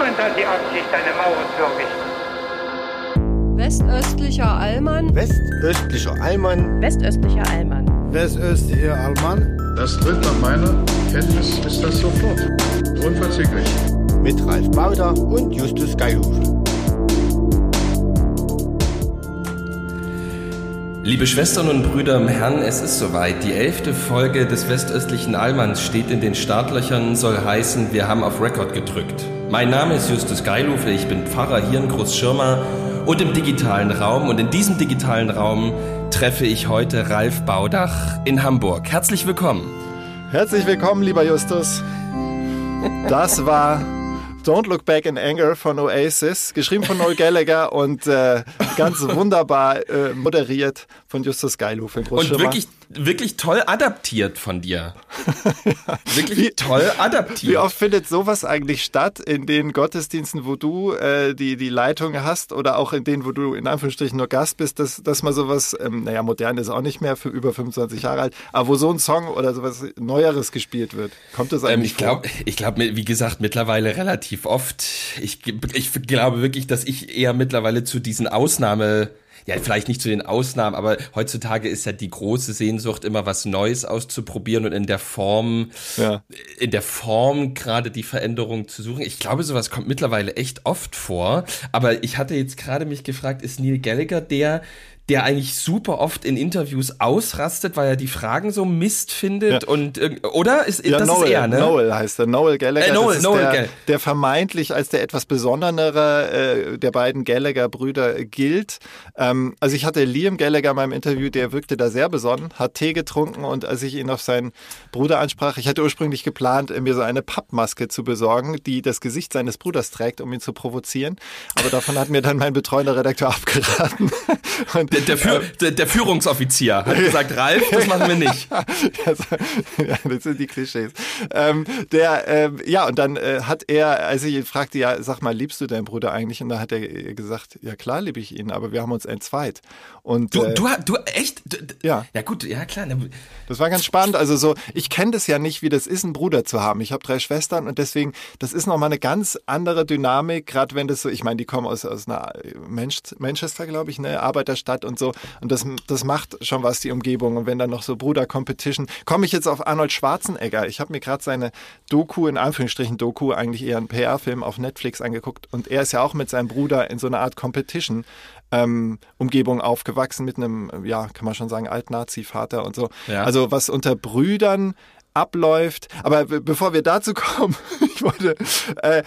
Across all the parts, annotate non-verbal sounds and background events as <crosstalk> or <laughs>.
Niemand hat die Absicht, eine Mauer zu errichten. Westöstlicher Allmann. Westöstlicher Allmann. Westöstlicher Allmann. Westöstlicher Allmann. Das tritt nach meiner Kenntnis ist das sofort. Unverzüglich. Mit Ralf Bauder und Justus Geilhufe. Liebe Schwestern und Brüder im Herrn, es ist soweit. Die elfte Folge des westöstlichen Allmanns steht in den Startlöchern, soll heißen, wir haben auf Rekord gedrückt. Mein Name ist Justus Geilhufe, ich bin Pfarrer hier in Großschirma und im digitalen Raum. Und in diesem digitalen Raum treffe ich heute Ralf Baudach in Hamburg. Herzlich willkommen. Herzlich willkommen, lieber Justus. Das war Don't Look Back in Anger von Oasis, geschrieben von Noel Gallagher und äh, ganz wunderbar äh, moderiert von Justus Geilhoff in Und wirklich, wirklich toll adaptiert von dir. <laughs> wirklich wie, toll adaptiert. Wie oft findet sowas eigentlich statt in den Gottesdiensten, wo du äh, die, die Leitung hast oder auch in denen, wo du in Anführungsstrichen nur Gast bist, dass, dass mal sowas, ähm, naja, modern ist auch nicht mehr, für über 25 Jahre alt, aber wo so ein Song oder sowas Neueres gespielt wird. Kommt das eigentlich ähm, ich glaub, vor? Ich glaube, wie gesagt, mittlerweile relativ oft. Ich, ich glaube wirklich, dass ich eher mittlerweile zu diesen Ausnahme ja, vielleicht nicht zu den Ausnahmen, aber heutzutage ist ja die große Sehnsucht, immer was Neues auszuprobieren und in der Form, ja. in der Form gerade die Veränderung zu suchen. Ich glaube, sowas kommt mittlerweile echt oft vor. Aber ich hatte jetzt gerade mich gefragt, ist Neil Gallagher der, der eigentlich super oft in Interviews ausrastet, weil er die Fragen so Mist findet ja. und oder ist ja, das Noel, ist er, ne? Noel heißt er, Noel Gallagher. Äh, Noel, Noel der, Gall der vermeintlich als der etwas besonderere äh, der beiden Gallagher-Brüder gilt. Ähm, also ich hatte Liam Gallagher in meinem Interview, der wirkte da sehr besonnen, hat Tee getrunken und als ich ihn auf seinen Bruder ansprach, ich hatte ursprünglich geplant, mir so eine Pappmaske zu besorgen, die das Gesicht seines Bruders trägt, um ihn zu provozieren. Aber davon hat mir dann mein betreuender Redakteur <laughs> abgeraten. Und, der, der, für, der, der Führungsoffizier hat gesagt, Ralf, das machen wir nicht. <laughs> ja, das sind die Klischees. Ähm, der, ähm, ja, und dann äh, hat er, als ich ihn fragte, ja, sag mal, liebst du deinen Bruder eigentlich? Und dann hat er gesagt, ja klar liebe ich ihn, aber wir haben uns entzweit. Und, du, äh, du, du, echt? ja. Ja gut, ja klar. Das war ganz spannend. Also so, ich kenne das ja nicht, wie das ist, einen Bruder zu haben. Ich habe drei Schwestern und deswegen, das ist nochmal eine ganz andere Dynamik, gerade wenn das so, ich meine, die kommen aus, aus einer Manchester, glaube ich, eine Arbeiterstadt und so. Und das, das macht schon was, die Umgebung. Und wenn dann noch so Bruder-Competition, komme ich jetzt auf Arnold Schwarzenegger. Ich habe mir gerade seine Doku, in Anführungsstrichen Doku, eigentlich eher ein PR-Film auf Netflix angeguckt. Und er ist ja auch mit seinem Bruder in so einer Art Competition ähm, Umgebung aufgewachsen mit einem, ja, kann man schon sagen, Alt-Nazi-Vater und so. Ja. Also was unter Brüdern abläuft. Aber bevor wir dazu kommen, <laughs> ich wollte äh,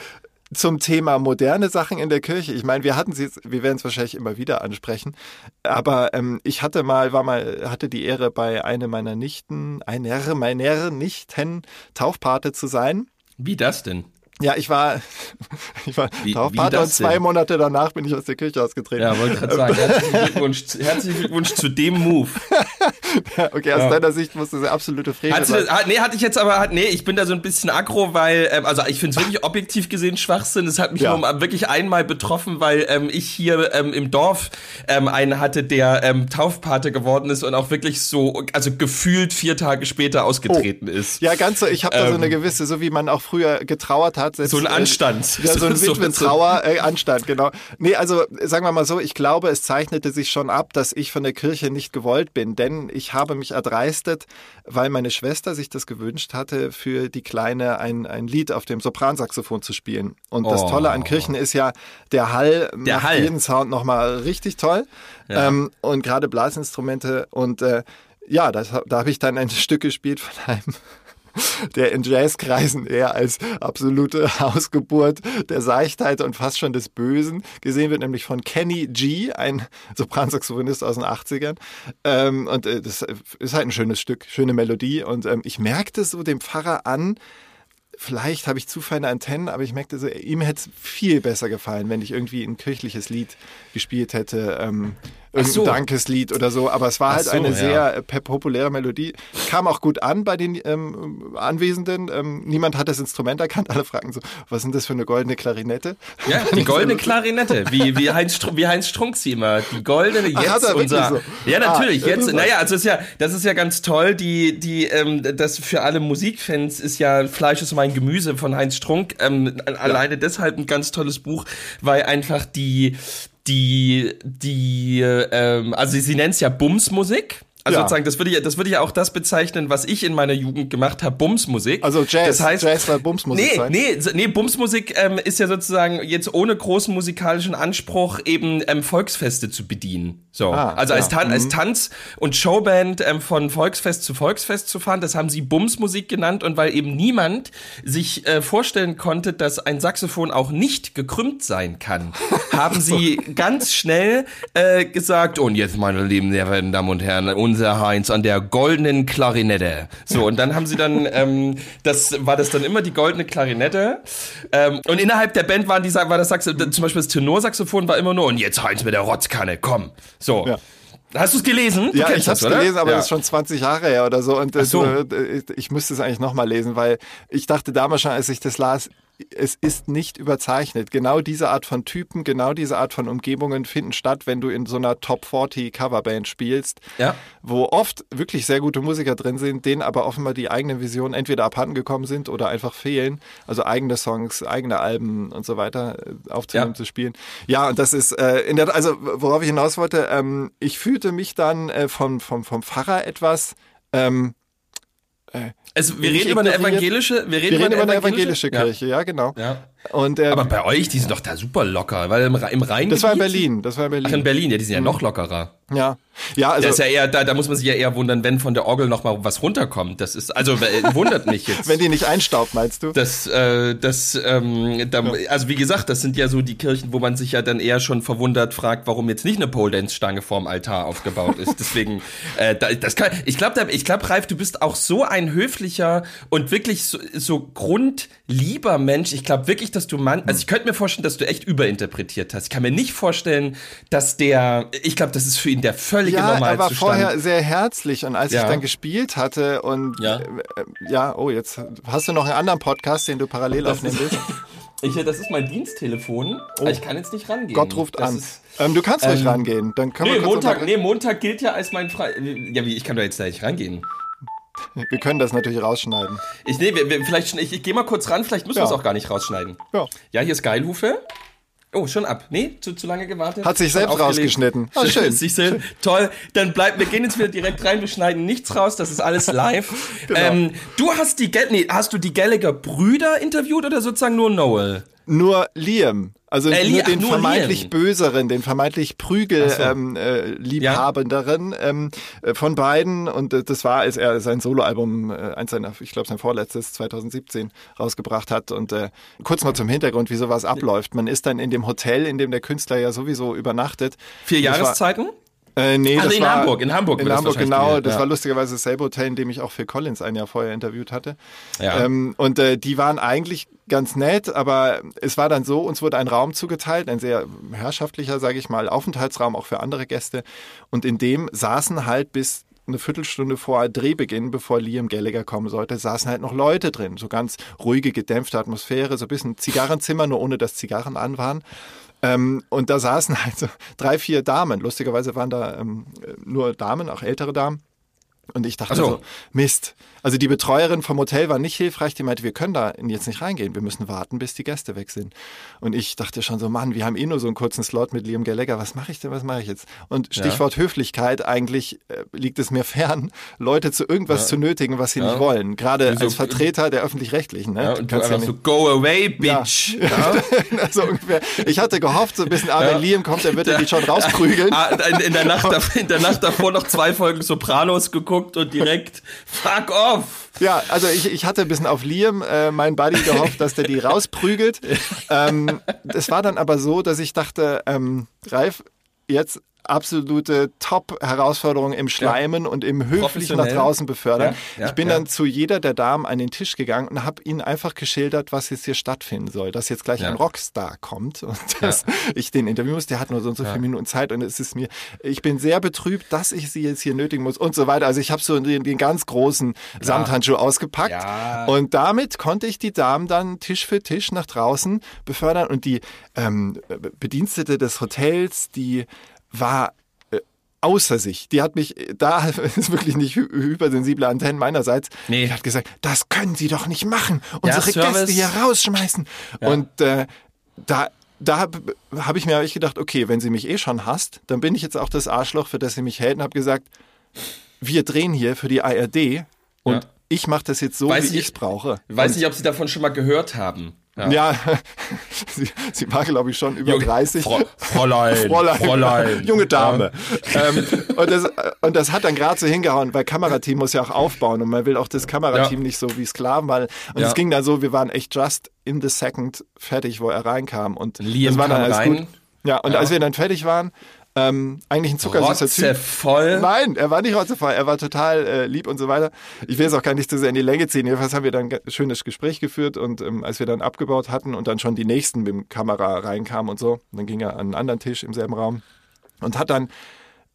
zum Thema moderne Sachen in der Kirche. Ich meine, wir hatten sie, wir werden es wahrscheinlich immer wieder ansprechen. Aber ähm, ich hatte mal, war mal, hatte die Ehre, bei einer meiner Nichten, einer meiner Nichten Taufpate zu sein. Wie das denn? Ja, ich war, <laughs> ich war wie, Taufpater und zwei? Monate danach bin ich aus der Kirche ausgetreten. Ja, wollte gerade sagen, herzlichen Glückwunsch, herzlichen Glückwunsch zu dem Move. <laughs> okay, aus ja. deiner Sicht muss das absolute Frevel sein. Das, nee, hatte ich jetzt aber, nee, ich bin da so ein bisschen aggro, weil, ähm, also ich finde es wirklich objektiv gesehen Schwachsinn. Es hat mich ja. nur wirklich einmal betroffen, weil ähm, ich hier ähm, im Dorf ähm, einen hatte, der ähm, Taufpate geworden ist und auch wirklich so, also gefühlt vier Tage später ausgetreten oh. ist. Ja, ganz so, ich habe da so eine ähm, gewisse, so wie man auch früher getrauert hat, hat. so ein Anstand. <laughs> Ja, so ein <laughs> Witwentrauer, äh, Anstand, genau. Nee, also sagen wir mal so, ich glaube, es zeichnete sich schon ab, dass ich von der Kirche nicht gewollt bin, denn ich habe mich erdreistet, weil meine Schwester sich das gewünscht hatte, für die Kleine ein, ein Lied auf dem Sopransaxophon zu spielen. Und das oh. Tolle an Kirchen ist ja, der Hall der macht Hall. jeden Sound nochmal richtig toll. Ja. Ähm, und gerade Blasinstrumente und äh, ja, das, da habe ich dann ein <laughs> Stück gespielt von einem der in Jazzkreisen eher als absolute <laughs> Hausgeburt der Seichtheit und fast schon des Bösen gesehen wird, nämlich von Kenny G, ein Sopransaxophonist aus den 80ern. Ähm, und äh, das ist halt ein schönes Stück, schöne Melodie. Und ähm, ich merkte so dem Pfarrer an, vielleicht habe ich zu feine Antennen, aber ich merkte so, ihm hätte es viel besser gefallen, wenn ich irgendwie ein kirchliches Lied gespielt hätte. Ähm, so. Dankeslied oder so, aber es war Ach halt so, eine ja. sehr äh, populäre Melodie. Kam auch gut an bei den ähm, Anwesenden. Ähm, niemand hat das Instrument erkannt. Alle fragen so, was denn das für eine goldene Klarinette? Ja, die <laughs> goldene Klarinette, wie, wie, Heinz, Str wie Heinz Strunk sie immer. Die goldene, Ach, jetzt hat wirklich unser. so? Ja, natürlich, Ah, jetzt. Naja, also ist ja, das ist ja ganz toll. Die, die, ähm, das für alle Musikfans ist ja Fleisch ist mein Gemüse von Heinz Strunk. Ähm, Alleine deshalb ein ganz tolles Buch, weil einfach die, die, die, ähm, also sie nennt es ja Bumsmusik. Also Ja. sozusagen, das würde ich, das würde ich auch das bezeichnen, was ich in meiner Jugend gemacht habe, Bumsmusik. Also Jazz, Das heißt, Jazz war Bumsmusik Nee, sein. nee, nee, Bumsmusik ähm, ist ja sozusagen jetzt ohne großen musikalischen Anspruch eben ähm, Volksfeste zu bedienen. So, Ah, also als, ja. Tan als Tanz- und Showband ähm, von Volksfest zu Volksfest zu fahren, das haben sie Bumsmusik genannt und weil eben niemand sich äh, vorstellen konnte, dass ein Saxophon auch nicht gekrümmt sein kann, <laughs> haben sie ganz schnell äh, gesagt, und jetzt meine lieben sehr verehrten Damen und Herren, unser Heinz an der goldenen Klarinette. So, und dann haben sie dann, <laughs> ähm, das war das dann immer die goldene Klarinette. Ähm, und innerhalb der Band waren die, war das Saxophon, zum Beispiel das Tenorsaxophon war immer nur, und jetzt Heinz mit der Rotzkanne, komm. So. Ja. Hast du es gelesen? Du ja, ich habe es gelesen, aber ja. das ist schon 20 Jahre her oder so. Und so. äh, ich müsste es eigentlich nochmal lesen, weil ich dachte damals schon, als ich das las, es ist nicht überzeichnet. Genau diese Art von Typen, genau diese Art von Umgebungen finden statt, wenn du in so einer Top 40 Coverband spielst, Ja. wo oft wirklich sehr gute Musiker drin sind, denen aber offenbar die eigenen Visionen entweder abhanden gekommen sind oder einfach fehlen. Also eigene Songs, eigene Alben und so weiter äh, aufzunehmen, Ja. zu spielen. Ja, und das ist, äh, in der, also worauf ich hinaus wollte, ähm, ich fühlte mich dann äh, vom, vom, vom Pfarrer etwas, ähm, Also, wir reden über eine evangelische, wir reden wir reden über eine evangelische, evangelische Kirche, ja, genau. Ja. Ja. Und ähm, Aber bei euch, die sind doch da super locker, weil im, im Rhein. das war in Berlin, das war in Berlin. Ach, in Berlin, ja, die sind ja noch lockerer. Ja, ja, also Das ist ja eher, da, da muss man sich ja eher wundern, wenn von der Orgel noch mal was runterkommt. Das ist, also äh, wundert mich <laughs> jetzt. wenn die nicht einstaubt, meinst du? Das, äh, das, ähm, da, also wie gesagt, das sind ja so die Kirchen, wo man sich ja dann eher schon verwundert fragt, warum jetzt nicht eine Pole Dance Stange vorm Altar aufgebaut ist. Deswegen, <laughs> äh, da, das kann, ich glaube, ich glaube, Ralf, du bist auch so ein höflicher und wirklich so, so grundlieber Mensch. Ich glaube wirklich, dass du Mann, also ich könnte mir vorstellen, dass du echt überinterpretiert hast. Ich kann mir nicht vorstellen, dass der, ich glaube, das ist für ihn der völlige ja, er war Normalzustand. vorher sehr herzlich und als Ja. ich dann gespielt hatte und Ja. äh, ja, oh, jetzt hast du noch einen anderen Podcast, den du parallel Das aufnehmen willst. <laughs> Ich, das ist mein Diensttelefon. aber Ich kann jetzt nicht rangehen. Oh. Gott ruft das an. Ist, Ähm, du kannst ruhig ähm, rangehen, dann können Nee, wir Montag, nee, Montag gilt ja als mein Frei. Ja, wie, ich kann da jetzt da nicht rangehen. Wir können das natürlich rausschneiden. Ich, nee, wir, wir, vielleicht, ich, ich gehe mal kurz ran, vielleicht müssen wir Ja. es auch gar nicht rausschneiden. Ja. Ja, hier ist Geilhufe. Oh, schon ab. Nee, zu, zu lange gewartet. Hat sich Schon selbst rausgeschnitten. Ah, schön. Sich selbst. Toll. Dann bleibt, wir gehen jetzt wieder direkt rein, wir schneiden nichts raus, das ist alles live. <laughs> Genau. ähm, du hast die, nee, hast du die Gallagher Brüder interviewt oder sozusagen nur Noel? Nur Liam, also Äh, nur ach, den nur vermeintlich Liam. böseren, den vermeintlich Prügel Ach so. ähm, äh, liebhabenderen ähm, äh, von beiden und äh, das war, als er sein Soloalbum, äh, eins seiner, ich glaube sein vorletztes 2017 rausgebracht hat und äh, kurz mal zum Hintergrund, wie sowas abläuft. Man ist dann in dem Hotel, in dem der Künstler ja sowieso übernachtet. Vier Das war- Jahreszeiten? Äh, nee, das in war, Hamburg, in Hamburg In Hamburg, genau. Das ja. war lustigerweise dasselbe Hotel, in dem ich auch Phil Collins ein Jahr vorher interviewt hatte. Ja. Ähm, und äh, die waren eigentlich ganz nett, aber es war dann so, uns wurde ein Raum zugeteilt, ein sehr herrschaftlicher, sage ich mal, Aufenthaltsraum auch für andere Gäste. Und in dem saßen halt bis eine Viertelstunde vor Drehbeginn, bevor Liam Gallagher kommen sollte, saßen halt noch Leute drin. So ganz ruhige, gedämpfte Atmosphäre, so ein bisschen Zigarrenzimmer, nur ohne dass Zigarren an waren. Ähm, und da saßen halt so drei, vier Damen. Lustigerweise waren da ähm, nur Damen, auch ältere Damen. Und ich dachte Ach so. so, Mist. Also die Betreuerin vom Hotel war nicht hilfreich. Die meinte, wir können da jetzt nicht reingehen. Wir müssen warten, bis die Gäste weg sind. Und ich dachte schon so, Mann, wir haben eh nur so einen kurzen Slot mit Liam Gallagher. Was mache ich denn? Was mache ich jetzt? Und Stichwort Höflichkeit. Eigentlich äh, liegt es mir <laughs> fern, Leute zu irgendwas zu nötigen, was sie Ja. nicht wollen. Gerade so- als Vertreter der Öffentlich-Rechtlichen. Ne? Ja, Du und du kannst ja einfach so, go away, bitch. <laughs> Ja. so ungefähr. Ich hatte gehofft, so ein bisschen, ah, wenn Ja. Liam kommt, dann wird er die schon <laughs> rausprügeln. Ah, in, in, der Nacht, in der Nacht davor noch zwei Folgen Sopranos geguckt und direkt fuck off. Ja, also ich, ich hatte ein bisschen auf Liam, äh, mein Buddy, gehofft, dass der die rausprügelt. <laughs> ähm, es war dann aber so, dass ich dachte, ähm, Ralf, jetzt absolute Top-Herausforderung im Schleimen und im höflich nach draußen befördern. Ja, ja, ich bin ja. dann zu jeder der Damen an den Tisch gegangen und habe ihnen einfach geschildert, was jetzt hier stattfinden soll. Dass jetzt gleich Ja. ein Rockstar kommt und dass ich den interviewen muss. Der hat nur so und so viele Minuten Zeit und es ist mir, ich bin sehr betrübt, dass ich sie jetzt hier nötigen muss und so weiter. Also ich habe so den, den ganz großen Samthandschuh ausgepackt Ja. und damit konnte ich die Damen dann Tisch für Tisch nach draußen befördern und die ähm, Bedienstete des Hotels, die war äh, außer sich. Die hat mich, da <laughs> ist wirklich nicht hy hypersensible Antennen meinerseits, Nee. die hat gesagt, das können Sie doch nicht machen. Ja, Unsere Service. Gäste hier rausschmeißen. Und äh, da da habe hab ich mir hab ich gedacht, okay, wenn sie mich eh schon hasst, dann bin ich jetzt auch das Arschloch, für das sie mich hält und habe gesagt, wir drehen hier für die ARD und Ja. ich mache das jetzt so, Weiß wie ich- ich es brauche. Ich weiß nicht, ob Sie davon schon mal gehört haben. Ja, <laughs> sie, sie war, glaube ich, schon über 30. Frau- Fräulein, <laughs> Fräulein, Fräulein. junge Dame. Ähm, und, das, und das hat dann gerade so hingehauen, weil Kamerateam muss ja auch aufbauen und man will auch das Kamerateam Ja. nicht so wie Sklaven, weil und Ja. es ging dann so, wir waren echt just in the second fertig, wo er reinkam und Liam das war dann alles rein. gut. Ja, und als wir dann fertig waren, ähm, eigentlich ein zuckersüßer Typ. Rotzevoll. Nein, er war nicht rotzevoll, er war total äh, lieb und so weiter. Ich will es auch gar nicht zu sehr in die Länge ziehen. Jedenfalls haben wir dann ein schönes Gespräch geführt und ähm, als wir dann abgebaut hatten und dann schon die nächsten mit dem Kamera reinkamen und so, dann ging er an einen anderen Tisch im selben Raum und hat dann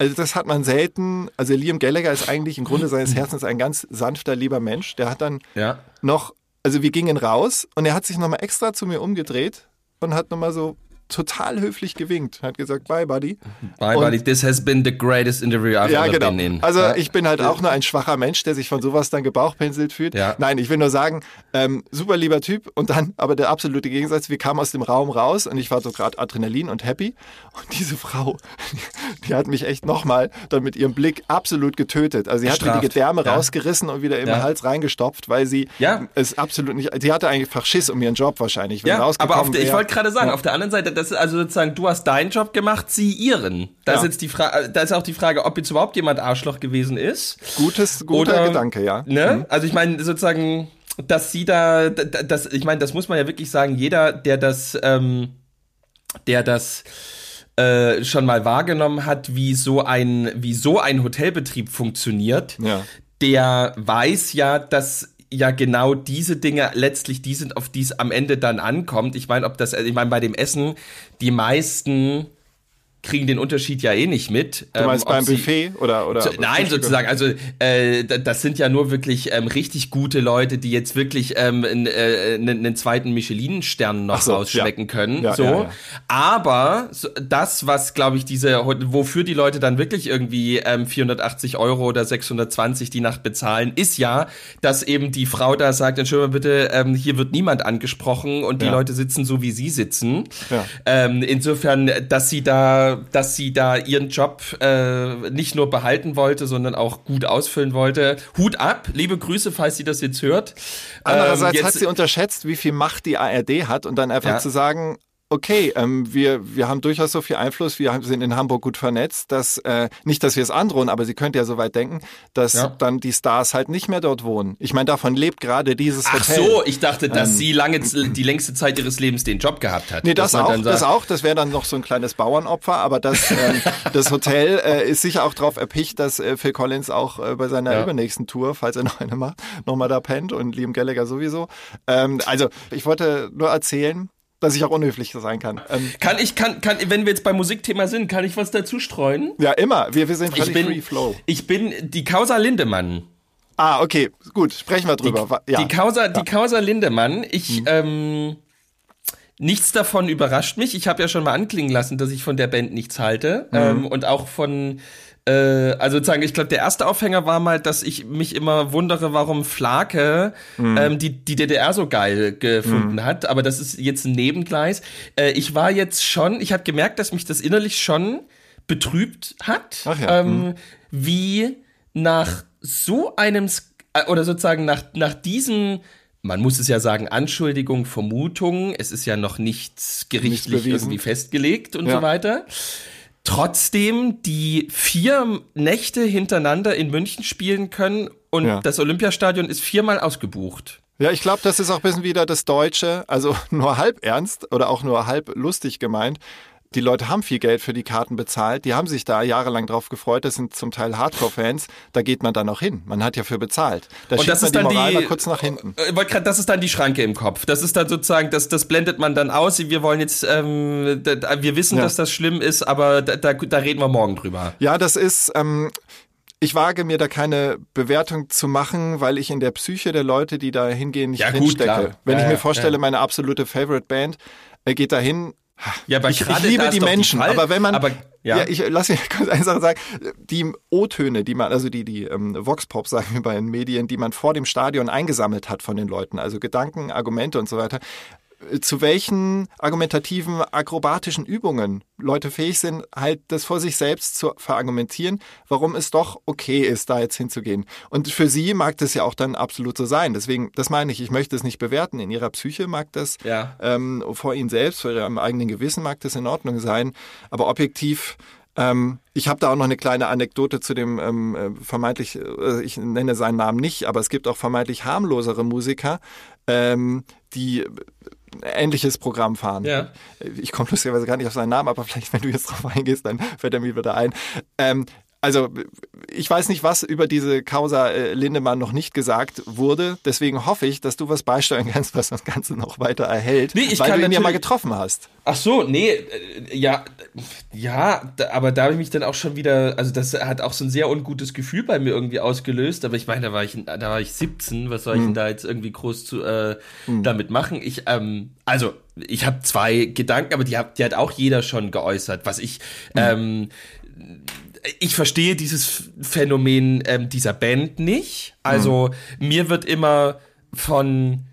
also das hat man selten. Also Liam Gallagher ist eigentlich im Grunde seines Herzens ein ganz sanfter, lieber Mensch. Der hat dann Ja. noch, also wir gingen raus und er hat sich nochmal extra zu mir umgedreht und hat nochmal so total höflich gewinkt. Hat gesagt, bye, buddy. Bye, Und- buddy. This has been the greatest interview I've Ja, ever genau. been in. Also ja. ich bin halt auch nur ein schwacher Mensch, der sich von sowas dann gebauchpinselt fühlt. Ja. Nein, ich will nur sagen, ähm, super lieber Typ und dann aber der absolute Gegensatz, wir kamen aus dem Raum raus und ich war so gerade Adrenalin und happy und diese Frau, <laughs> die hat mich echt nochmal dann mit ihrem Blick absolut getötet. Also sie hat mir die. Gedärme rausgerissen und wieder in den Hals reingestopft, weil sie es absolut nicht, sie hatte einfach Schiss um ihren Job wahrscheinlich. Wenn Ja, rausgekommen aber auf der, ich wollte gerade sagen, auf der anderen Seite, das ist also sozusagen, du hast deinen Job gemacht, sie ihren. Da Ja. ist jetzt die Frage, da ist auch die Frage, ob jetzt überhaupt jemand Arschloch gewesen ist. Gutes, guter Oder- Gedanke, ja. Ne? Also ich meine sozusagen, dass sie da, das, ich meine, das muss man ja wirklich sagen. Jeder, der das, ähm, der das äh, schon mal wahrgenommen hat, wie so ein, wie so ein Hotelbetrieb funktioniert, Ja. der weiß ja, dass ja genau diese Dinge letztlich die sind, auf die es am Ende dann ankommt. Ich meine, ob das, ich meine, bei dem Essen, die meisten kriegen den Unterschied ja eh nicht mit. Du meinst ob beim Buffet oder, oder so, nein, Frühstück? sozusagen. Also äh, da- das sind ja nur wirklich ähm, richtig gute Leute, die jetzt wirklich ähm, einen, äh, einen, einen zweiten Michelin-Stern noch so, rausschmecken ja. können. Ja, so, ja, aber das, was glaube ich diese, wofür die Leute dann wirklich irgendwie ähm, 480 Euro oder 620 die Nacht bezahlen, ist ja, dass eben die Frau da sagt, Entschuldigung bitte, ähm, hier wird niemand angesprochen und die. Leute sitzen so wie sie sitzen. Ähm, insofern, dass sie da, dass sie da ihren Job äh, nicht nur behalten wollte, sondern auch gut ausfüllen wollte. Hut ab, liebe Grüße, falls sie das jetzt hört. Andererseits Ähm, jetzt- hat sie unterschätzt, wie viel Macht die ARD hat und dann einfach Ja. zu sagen, okay, ähm, wir, wir haben durchaus so viel Einfluss, wir haben- sind in Hamburg gut vernetzt, dass, äh, nicht, dass wir es androhen, aber sie könnte ja so weit denken, dass Ja. dann die Stars halt nicht mehr dort wohnen. Ich meine, davon lebt gerade dieses Ach Hotel. so, ich dachte, dass sie lange, die längste Zeit ihres Lebens den Job gehabt hat. Nee, das auch, dann das sagt, auch. Das wäre dann noch so ein kleines Bauernopfer, aber das, ähm, <laughs> das Hotel äh, ist sicher auch darauf erpicht, dass äh, Phil Collins auch äh, bei seiner Ja. übernächsten Tour, falls er <laughs> noch eine macht, nochmal da pennt und Liam Gallagher sowieso. Ähm, also ich wollte nur erzählen, dass ich auch unhöflich sein kann. Ähm, Kann ich, kann, kann, wenn wir jetzt beim Musikthema sind, kann ich was dazu streuen? ja, immer. Wir, wir sind Ich bin, free flow. ich bin die Causa Lindemann. Ah, okay, gut. Sprechen wir drüber. Wa- ja. Mhm. Die Causa, die Causa Lindemann, ich, ähm, nichts davon überrascht mich. Ich habe ja schon mal anklingen lassen, dass ich von der Band nichts halte. Mhm. Ähm, und auch von, also sozusagen, ich glaube, der erste Aufhänger war mal, dass ich mich immer wundere, warum Flake Mhm. ähm, die, die DDR so geil gefunden hat. Aber das ist jetzt ein Nebengleis. Äh, ich war jetzt schon, ich habe gemerkt, dass mich das innerlich schon betrübt hat. Ja, ähm, wie nach so einem äh, oder sozusagen nach, nach diesen, man muss es ja sagen, Anschuldigung, Vermutung, es ist ja noch nichts gerichtlich bewiesen. irgendwie festgelegt und Ja. so weiter. Trotzdem die vier Nächte hintereinander in München spielen können und Ja. das Olympiastadion ist viermal ausgebucht. Ja, ich glaube, das ist auch ein bisschen wieder das Deutsche, also <laughs> nur halb ernst oder auch nur halb lustig gemeint. Die Leute haben viel Geld für die Karten bezahlt, die haben sich da jahrelang drauf gefreut, das sind zum Teil Hardcore-Fans, da geht man dann auch hin. Man hat ja für bezahlt. Da Und das ist dann die Moral die, kurz nach hinten. Äh, grad, das ist dann die Schranke im Kopf. Das ist dann sozusagen, das, das blendet man dann aus. Wir wollen jetzt, ähm, da, wir wissen, Ja. dass das schlimm ist, aber da, da, da reden wir morgen drüber. Ja, das ist, ähm, ich wage mir da keine Bewertung zu machen, weil ich in der Psyche der Leute, die da hingehen, nicht Ja, gut, drinstecke. klar. Wenn Ja, ich mir vorstelle, meine absolute Favorite Band äh, geht dahin. Ja, aber ich, ich liebe die die Menschen, Fall- aber wenn man, aber- ja. ja. ich lass mich <laughs> kurz eine Sache sagen, die O-Töne, die man, also die die ähm, Vox-Pop sagen wir bei den Medien, die man vor dem Stadion eingesammelt hat von den Leuten, also Gedanken, Argumente und so weiter, zu welchen argumentativen, akrobatischen Übungen Leute fähig sind, halt das vor sich selbst zu verargumentieren, warum es doch okay ist, da jetzt hinzugehen. Und für sie mag das ja auch dann absolut so sein. Deswegen, das meine ich, ich möchte es nicht bewerten. In ihrer Psyche mag das Ja. ähm, vor ihnen selbst, vor ihrem eigenen Gewissen mag das in Ordnung sein, aber objektiv ähm, ich habe da auch noch eine kleine Anekdote zu dem ähm, äh, vermeintlich, äh, ich nenne seinen Namen nicht, aber es gibt auch vermeintlich harmlosere Musiker, ähm, die ähnliches Programm fahren. Ja. Ich komme lustigerweise gar nicht auf seinen Namen, aber vielleicht, wenn du jetzt drauf eingehst, dann fällt er mir wieder ein. Ähm, also ich weiß nicht, was über diese Causa äh, Lindemann noch nicht gesagt wurde. Deswegen hoffe ich, dass du was beisteuern <laughs> kannst, was das Ganze noch weiter erhält, Nee, ich weil kann du ihn ja mal getroffen hast. Ach so, nee, äh, ja, ja, da, aber da habe ich mich dann auch schon wieder, also das hat auch so ein sehr ungutes Gefühl bei mir irgendwie ausgelöst, aber ich meine, da war ich, da war ich 17, was soll ich denn da jetzt irgendwie groß zu, äh, damit machen? Ich, ähm, also, ich habe zwei Gedanken, aber die hat, die hat auch jeder schon geäußert, was ich, ähm, ich verstehe dieses Phänomen ähm, dieser Band nicht. Also mir wird immer von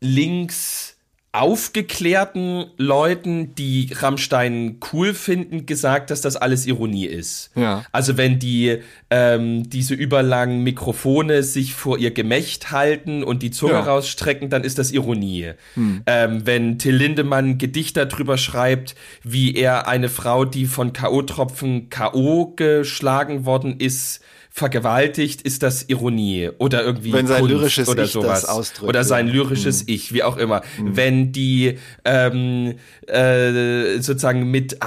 links aufgeklärten Leuten, die Rammstein cool finden, gesagt, dass das alles Ironie ist. Ja. Also wenn die ähm, diese überlangen Mikrofone sich vor ihr Gemächt halten und die Zunge Ja. rausstrecken, dann ist das Ironie. Ähm, wenn Till Lindemann Gedichter drüber schreibt, wie er eine Frau, die von K.O.-Tropfen K.O. geschlagen worden ist, vergewaltigt, ist das Ironie oder irgendwie Wenn sein Kunst lyrisches oder Ich das sowas ausdrückt, oder sein ja. lyrisches Ich, wie auch immer. Wenn die ähm, äh, sozusagen mit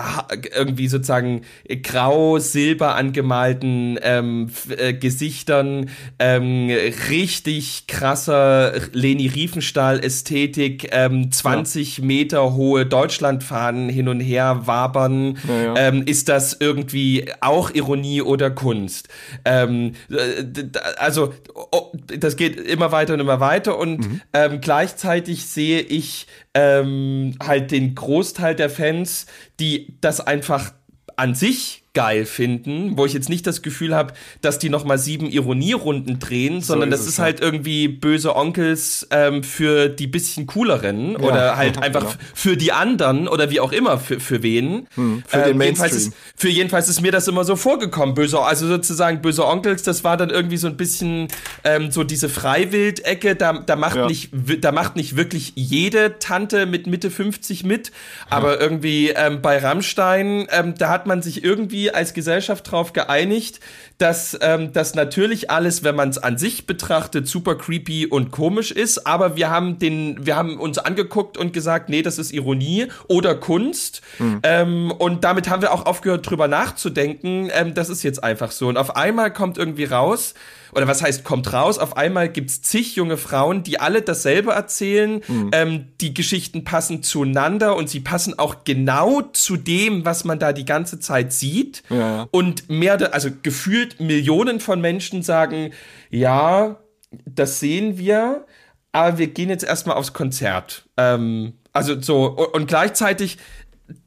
irgendwie sozusagen grau-silber angemalten ähm, äh, Gesichtern ähm, richtig krasser Leni Riefenstahl-Ästhetik, ähm, 20 Meter hohe Deutschlandfahnen hin und her wabern, Ja, ja. ähm, ist das irgendwie auch Ironie oder Kunst? Ähm, äh, d- d- also oh, das geht immer weiter und immer weiter und Mhm. ähm, gleichzeitig sehe ich ähm, halt den Großteil der Fans, die das einfach an sich geil finden, wo ich jetzt nicht das Gefühl habe, dass die noch mal sieben Ironierunden drehen, sondern ist das ist ja. halt irgendwie böse Onkels ähm, für die bisschen cooleren oder halt <laughs> einfach genau. für die anderen oder wie auch immer für, für wen. Hm, für den jedenfalls Mainstream. ist, für jedenfalls ist mir das immer so vorgekommen, böse, also sozusagen böse Onkels, das war dann irgendwie so ein bisschen ähm, so diese Freiwild-Ecke, da, da macht Ja. nicht, da macht nicht wirklich jede Tante mit Mitte 50 mit, aber irgendwie ähm, bei Rammstein, ähm, da hat man sich irgendwie als Gesellschaft drauf geeinigt, dass ähm, das natürlich alles, wenn man es an sich betrachtet, super creepy und komisch ist, aber wir haben den, wir haben uns angeguckt und gesagt, nee, das ist Ironie oder Kunst. Ähm, und damit haben wir auch aufgehört, drüber nachzudenken. Ähm, das ist jetzt einfach so. Und auf einmal kommt irgendwie raus, oder was heißt kommt raus, auf einmal gibt's zig junge Frauen, die alle dasselbe erzählen. Ähm, die Geschichten passen zueinander und sie passen auch genau zu dem, was man da die ganze Zeit sieht. Ja. Und mehr, also gefühlt Millionen von Menschen sagen, ja, das sehen wir, aber wir gehen jetzt erstmal aufs Konzert. Ähm, also so, und und gleichzeitig,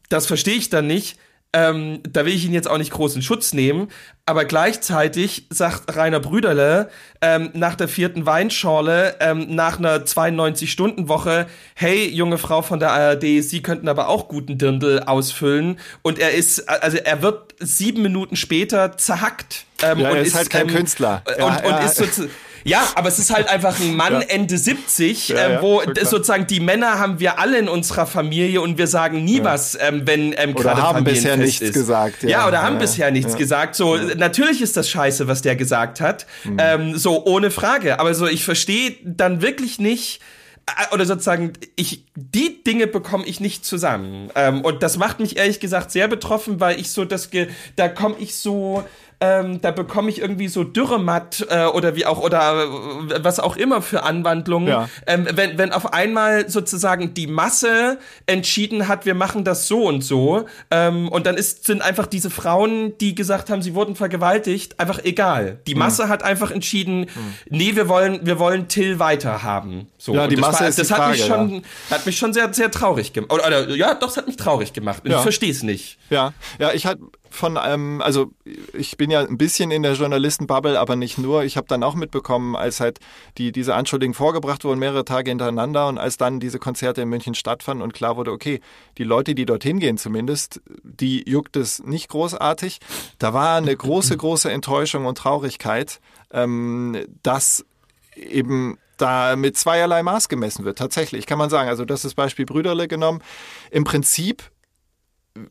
das verstehe ich dann nicht, ähm, da will ich ihn jetzt auch nicht großen Schutz nehmen, aber gleichzeitig sagt Rainer Brüderle ähm, nach der vierten Weinschorle, ähm, nach einer 92-Stunden-Woche, hey, junge Frau von der ARD, Sie könnten aber auch guten Dirndl ausfüllen. Und er ist, also er wird sieben Minuten später zerhackt. Ähm, Ja, und er ist halt kein Künstler. Und, Ja, und ja. ist sozusagen ja, aber es ist halt einfach ein Mann Ja. Ende 70, Ja, ähm, ja, wo klar. sozusagen die Männer haben wir alle in unserer Familie und wir sagen nie was, ähm, wenn ähm, Oder gerade haben bisher nichts ist. gesagt, Ja, ja. oder haben Ja, bisher nichts ja. gesagt. So, natürlich ist das scheiße, was der gesagt hat. Mhm. Ähm, so, ohne Frage. Aber so, ich verstehe dann wirklich nicht, äh, oder sozusagen, ich, die Dinge bekomme ich nicht zusammen. Ähm, und das macht mich ehrlich gesagt sehr betroffen, weil ich so das, da komme ich so, ähm, da bekomme ich irgendwie so Dürrematt äh, oder wie auch oder äh, was auch immer für Anwandlungen, ja. ähm, wenn, wenn auf einmal sozusagen die Masse entschieden hat, wir machen das so und so ähm, und dann ist, sind einfach diese Frauen, die gesagt haben, sie wurden vergewaltigt, einfach egal. Die mhm. Masse mhm. hat einfach entschieden, mhm. nee, wir wollen, wir wollen Till weiter haben. So. Ja, die das Masse war, ist das die hat Frage, mich schon, ja. hat mich schon sehr, sehr traurig gemacht. Oder, oder, ja, doch, es hat mich traurig gemacht. Ja. Ich verstehe es nicht. Ja, ja, ich hatte von einem, also ich bin ja ein bisschen in der Journalistenbubble, aber nicht nur. Ich habe dann auch mitbekommen, als halt die, diese Anschuldigungen vorgebracht wurden, mehrere Tage hintereinander und als dann diese Konzerte in München stattfanden und klar wurde, okay, die Leute, die dorthin gehen zumindest, die juckt es nicht großartig. Da war eine große, <laughs> große Enttäuschung und Traurigkeit, ähm, dass eben da mit zweierlei Maß gemessen wird. Tatsächlich, kann man sagen. Also das ist Beispiel Brüderle genommen. Im Prinzip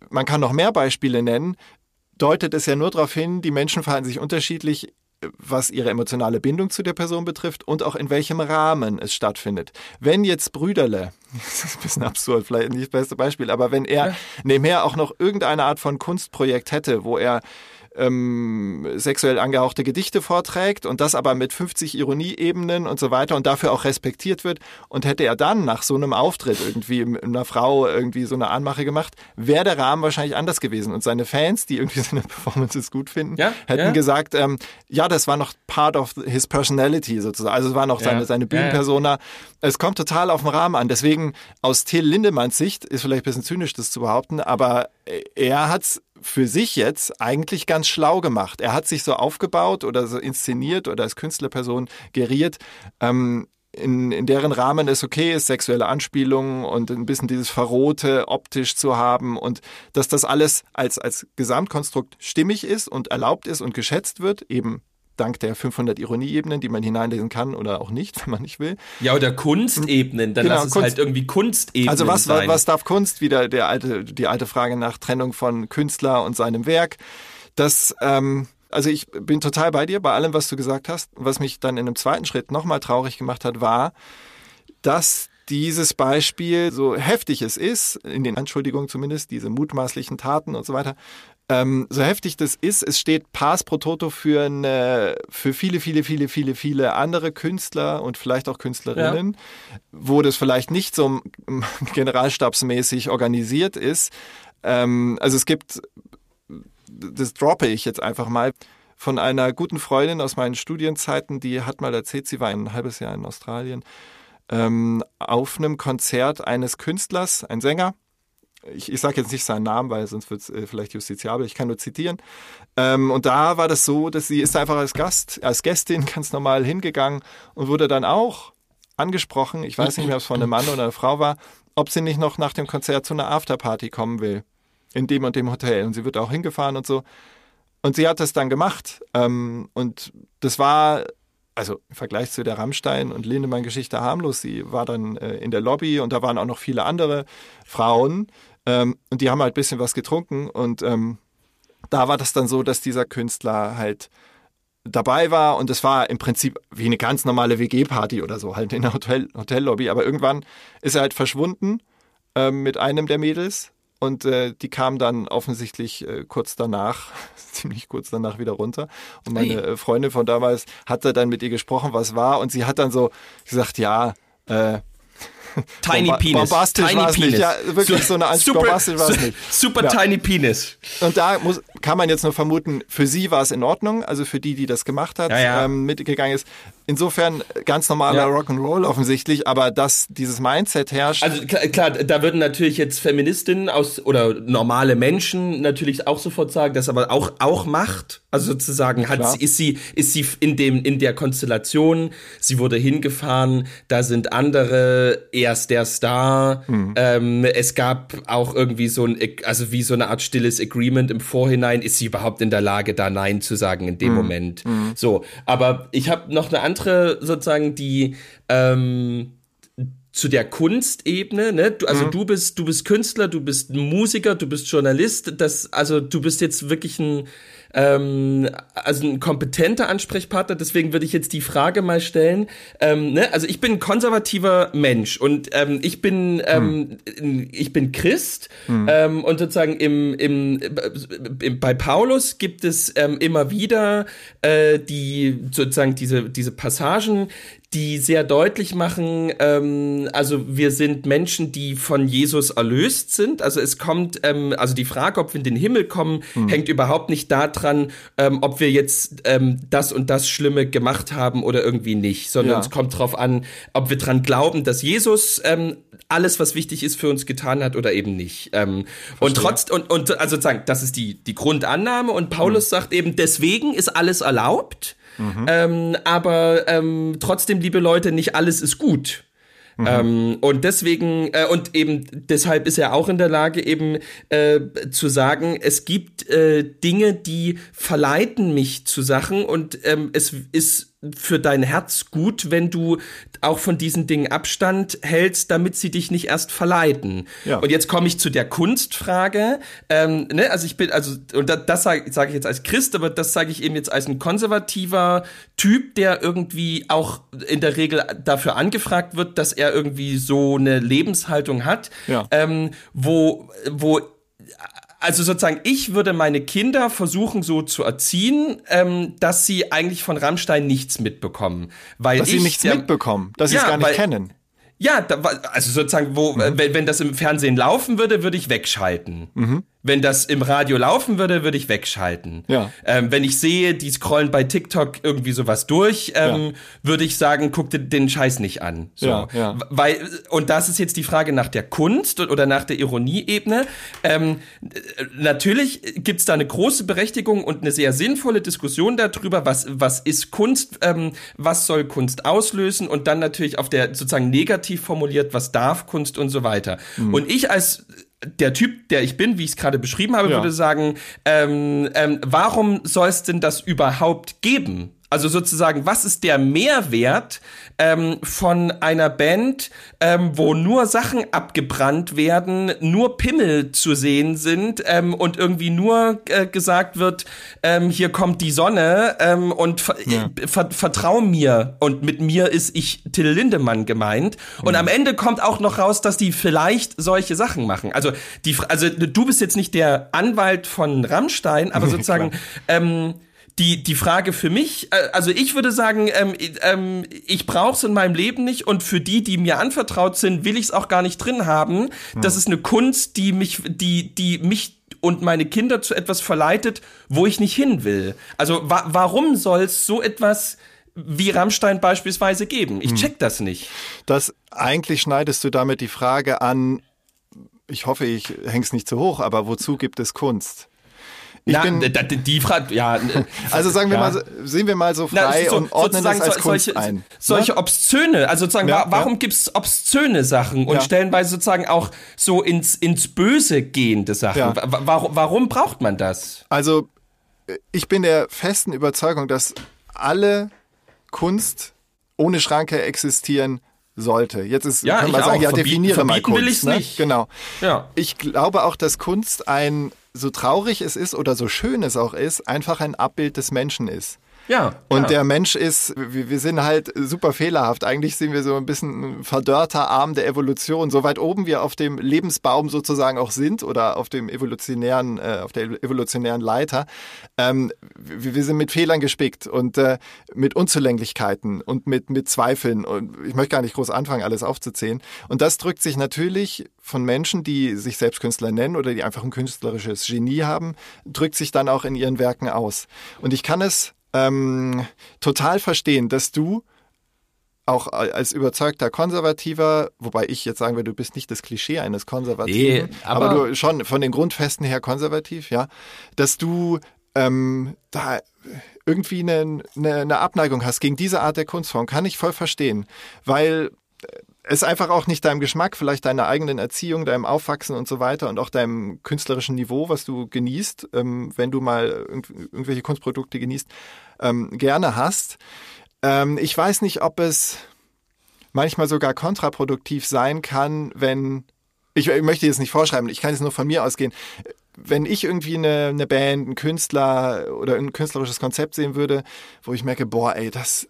man kann noch mehr Beispiele nennen, deutet es ja nur darauf hin, die Menschen verhalten sich unterschiedlich, was ihre emotionale Bindung zu der Person betrifft und auch in welchem Rahmen es stattfindet. Wenn jetzt Brüderle, <laughs> das ist ein bisschen absurd, vielleicht nicht das beste Beispiel, aber wenn er nebenher auch noch irgendeine Art von Kunstprojekt hätte, wo er ähm, sexuell angehauchte Gedichte vorträgt und das aber mit 50 Ironieebenen und so weiter und dafür auch respektiert wird. Und hätte er dann nach so einem Auftritt irgendwie einer Frau irgendwie so eine Anmache gemacht, wäre der Rahmen wahrscheinlich anders gewesen. Und seine Fans, die irgendwie <laughs> seine Performances gut finden, ja, hätten ja. gesagt, ähm, ja, das war noch part of his personality sozusagen. Also es war noch seine, ja, seine Bühnenpersona. Es kommt total auf den Rahmen an. Deswegen aus Till Lindemanns Sicht ist vielleicht ein bisschen zynisch, das zu behaupten, aber er hat es für sich jetzt eigentlich ganz schlau gemacht. Er hat sich so aufgebaut oder so inszeniert oder als Künstlerperson geriert, ähm, in, in deren Rahmen es okay ist, sexuelle Anspielungen und ein bisschen dieses Verrote optisch zu haben und dass das alles als, als Gesamtkonstrukt stimmig ist und erlaubt ist und geschätzt wird, eben dank der 500 Ironieebenen, die man hineinlesen kann oder auch nicht, <laughs> wenn man nicht will. Ja, oder Kunstebenen, dann genau, lass es Kunst. halt irgendwie Kunstebenen Also was, sein. was darf Kunst? Wieder der alte, die alte Frage nach Trennung von Künstler und seinem Werk. Das, ähm, also ich bin total bei dir, bei allem, was du gesagt hast. Was mich dann in einem zweiten Schritt nochmal traurig gemacht hat, war, dass dieses Beispiel, so heftig es ist, in den Anschuldigungen zumindest, diese mutmaßlichen Taten und so weiter, ähm, so heftig das ist, es steht Pars pro Toto für, eine, für viele, viele, viele, viele, viele andere Künstler und vielleicht auch Künstlerinnen, ja. wo das vielleicht nicht so <laughs> generalstabsmäßig organisiert ist. Ähm, also es gibt, das droppe ich jetzt einfach mal, von einer guten Freundin aus meinen Studienzeiten, die hat mal erzählt, sie war ein halbes Jahr in Australien, ähm, auf einem Konzert eines Künstlers, ein Sänger, ich, ich sage jetzt nicht seinen Namen, weil sonst wird es äh, vielleicht justiziabel, ich kann nur zitieren. Ähm, und da war das so, dass sie ist einfach als Gast, als Gästin ganz normal hingegangen und wurde dann auch angesprochen, ich weiß nicht mehr, ob es von einem Mann oder einer Frau war, ob sie nicht noch nach dem Konzert zu einer Afterparty kommen will. In dem und dem Hotel. Und sie wird auch hingefahren und so. Und sie hat das dann gemacht. Ähm, und das war also im Vergleich zu der Rammstein und Lindemann-Geschichte harmlos. Sie war dann äh, in der Lobby und da waren auch noch viele andere Frauen ähm, und die haben halt ein bisschen was getrunken und ähm, da war das dann so, dass dieser Künstler halt dabei war und es war im Prinzip wie eine ganz normale WG-Party oder so, halt in der Hotel Hotellobby. Aber irgendwann ist er halt verschwunden ähm, mit einem der Mädels und äh, die kam dann offensichtlich äh, kurz danach, <laughs> ziemlich kurz danach wieder runter. Und meine äh, Freundin von damals hatte dann mit ihr gesprochen, was war. Und sie hat dann so gesagt, ja, äh, Tiny Bomba Penis. Bombastisch tiny war es nicht. Ja, wirklich so eine Anspielung. Bombastisch war es nicht. Super ja. Tiny Penis. Und da muss, kann man jetzt nur vermuten, für sie war es in Ordnung, also für die, die das gemacht hat, ja, ja. Ähm, mitgegangen ist. Insofern ganz normaler ja. Rock'n'Roll offensichtlich, aber dass dieses Mindset herrscht. Also klar, da würden natürlich jetzt Feministinnen aus oder normale Menschen natürlich auch sofort sagen, dass aber auch auch macht. Also sozusagen hat sie, ist sie ist sie in dem in der Konstellation. Sie wurde hingefahren, da sind andere, er ist der Star. Hm. Ähm, es gab auch irgendwie so ein also wie so eine Art stilles Agreement im Vorhinein. Ist sie überhaupt in der Lage, da Nein zu sagen in dem hm. Moment? Hm. So, aber ich habe noch eine andere andere sozusagen die ähm, zu der Kunstebene, ne? Du, also mhm. du bist, du bist Künstler, du bist Musiker, du bist Journalist, das, also du bist jetzt wirklich ein, ähm, also ein kompetenter Ansprechpartner. Deswegen würde ich jetzt die Frage mal stellen. Ähm, ne? Also ich bin ein konservativer Mensch und ähm, ich bin ähm, hm. ich bin Christ hm. ähm, und sozusagen im, im, im bei Paulus gibt es ähm, immer wieder äh, die sozusagen diese diese Passagen, die sehr deutlich machen, ähm, also wir sind Menschen, die von Jesus erlöst sind. Also es kommt, ähm, also die Frage, ob wir in den Himmel kommen, hm. hängt überhaupt nicht daran, ähm, ob wir jetzt ähm, das und das Schlimme gemacht haben oder irgendwie nicht, sondern ja. es kommt darauf an, ob wir dran glauben, dass Jesus ähm, alles, was wichtig ist, für uns getan hat oder eben nicht. Ähm, und trotz und, und also sozusagen, das ist die die Grundannahme und Paulus hm. sagt eben, deswegen ist alles erlaubt. Mhm. Ähm, aber ähm, trotzdem, liebe Leute, nicht alles ist gut. Mhm. Ähm, und deswegen, äh, und eben deshalb ist er auch in der Lage, eben äh, zu sagen, es gibt äh, Dinge, die verleiten mich zu Sachen und ähm, es ist für dein Herz gut, wenn du auch von diesen Dingen Abstand hältst, damit sie dich nicht erst verleiten. Ja. Und jetzt komme ich zu der Kunstfrage. Ähm, ne? Also ich bin, also, und das, das sage sag ich jetzt als Christ, aber das sage ich eben jetzt als ein konservativer Typ, der irgendwie auch in der Regel dafür angefragt wird, dass er irgendwie so eine Lebenshaltung hat, ja. ähm, wo, wo also sozusagen, ich würde meine Kinder versuchen so zu erziehen, ähm, dass sie eigentlich von Rammstein nichts mitbekommen. Weil dass ich, sie nichts ja, mitbekommen, dass sie es gar nicht weil, kennen. Ja, da, also sozusagen, wo, mhm. wenn, wenn das im Fernsehen laufen würde, würde ich wegschalten. Mhm. Wenn das im Radio laufen würde, würde ich wegschalten. Ja. Ähm, wenn ich sehe, die scrollen bei TikTok irgendwie sowas durch, ähm, ja. würde ich sagen, guck dir den Scheiß nicht an. So. Ja, ja. Weil, und das ist jetzt die Frage nach der Kunst oder nach der Ironieebene. Ähm, natürlich gibt's da eine große Berechtigung und eine sehr sinnvolle Diskussion darüber, was, was ist Kunst, ähm, was soll Kunst auslösen und dann natürlich auf der sozusagen negativ formuliert, was darf Kunst und so weiter. Mhm. Und ich als der Typ, der ich bin, wie ich es gerade beschrieben habe, ja. würde sagen, ähm, ähm, warum soll es denn das überhaupt geben? Also sozusagen, was ist der Mehrwert ähm, von einer Band, ähm, wo nur Sachen abgebrannt werden, nur Pimmel zu sehen sind ähm, und irgendwie nur äh, gesagt wird, ähm, hier kommt die Sonne ähm, und ver ja. ver vertrau mir. Und mit mir ist ich Till Lindemann gemeint. Und mhm. am Ende kommt auch noch raus, dass die vielleicht solche Sachen machen. Also die, also du bist jetzt nicht der Anwalt von Rammstein, aber <laughs> sozusagen ähm, die, die Frage für mich, äh, also ich würde sagen, ähm, ähm, ich brauche es in meinem Leben nicht und für die, die mir anvertraut sind, will ich es auch gar nicht drin haben. Hm. Das ist eine Kunst, die mich, die, die mich und meine Kinder zu etwas verleitet, wo ich nicht hin will. Also wa warum soll es so etwas wie Rammstein beispielsweise geben? Ich hm. check das nicht. Das eigentlich schneidest du damit die Frage an, ich hoffe, ich häng's nicht zu hoch, aber wozu gibt es Kunst? Ich Na, bin, die Frage, ja. <laughs> Also sagen wir ja. mal, sehen wir mal so frei Na, so, und ordnen das als Kunst solche, ein. Solche ne? obszöne, also sozusagen, ja, warum ja. gibt's obszöne Sachen und ja. stellenweise sozusagen auch so ins, ins Böse gehende Sachen? Warum, warum braucht man das? Also, ich bin der festen Überzeugung, dass alle Kunst ohne Schranke existieren sollte. Jetzt ist, ja, kann man sagen, auch. ja, definiere mal Kunst. Will ich's ne? nicht. Genau. Ja. Ich glaube auch, dass Kunst ein so traurig es ist oder so schön es auch ist, einfach ein Abbild des Menschen ist. Ja. Und ja. der Mensch ist, wir, sind halt super fehlerhaft. Eigentlich sind wir so ein bisschen ein verdörrter Arm der Evolution. So weit oben wir auf dem Lebensbaum sozusagen auch sind oder auf dem evolutionären, äh, auf der evolutionären Leiter, ähm, wir, wir, sind mit Fehlern gespickt und äh, mit Unzulänglichkeiten und mit, mit Zweifeln. Und ich möchte gar nicht groß anfangen, alles aufzuzählen. Und das drückt sich natürlich von Menschen, die sich selbst Künstler nennen oder die einfach ein künstlerisches Genie haben, drückt sich dann auch in ihren Werken aus. Und ich kann es ähm, total verstehen, dass du auch als überzeugter Konservativer, wobei ich jetzt sagen würde, du bist nicht das Klischee eines Konservativen, nee, aber, aber, du schon von den Grundfesten her konservativ, ja, dass du ähm, da irgendwie eine, eine, eine Abneigung hast gegen diese Art der Kunstform, kann ich voll verstehen, weil ist einfach auch nicht deinem Geschmack, vielleicht deiner eigenen Erziehung, deinem Aufwachsen und so weiter und auch deinem künstlerischen Niveau, was du genießt, ähm, wenn du mal irg irgendwelche Kunstprodukte genießt, ähm, gerne hast. Ähm, ich weiß nicht, ob es manchmal sogar kontraproduktiv sein kann, wenn ich, ich möchte jetzt nicht vorschreiben, ich kann jetzt nur von mir ausgehen wenn ich irgendwie eine, eine Band, einen Künstler oder ein künstlerisches Konzept sehen würde, wo ich merke, boah, ey, das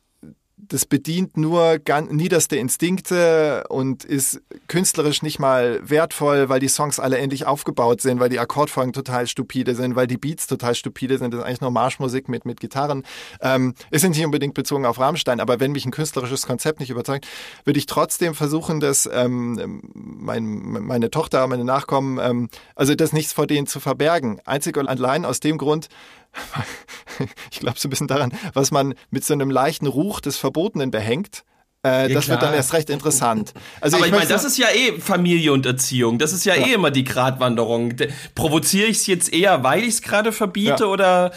das bedient nur niederste Instinkte und ist künstlerisch nicht mal wertvoll, weil die Songs alle endlich aufgebaut sind, weil die Akkordfolgen total stupide sind, weil die Beats total stupide sind. Das ist eigentlich nur Marschmusik mit, mit Gitarren. Ähm, ist nicht unbedingt bezogen auf Rammstein, aber wenn mich ein künstlerisches Konzept nicht überzeugt, würde ich trotzdem versuchen, dass ähm, mein, meine Tochter, meine Nachkommen, ähm, also das nichts vor denen zu verbergen. Einzig und allein aus dem Grund, <laughs> ich glaube so ein bisschen daran, was man mit so einem leichten Ruch des Verbotenen behängt. Äh, ja, das klar. wird dann erst recht interessant. <laughs> Also Aber ich, ich meine, das ist ja eh Familie und Erziehung. Das ist ja, ja. eh immer die Gratwanderung. Provoziere ich es jetzt eher, weil ich es gerade verbiete ja. oder,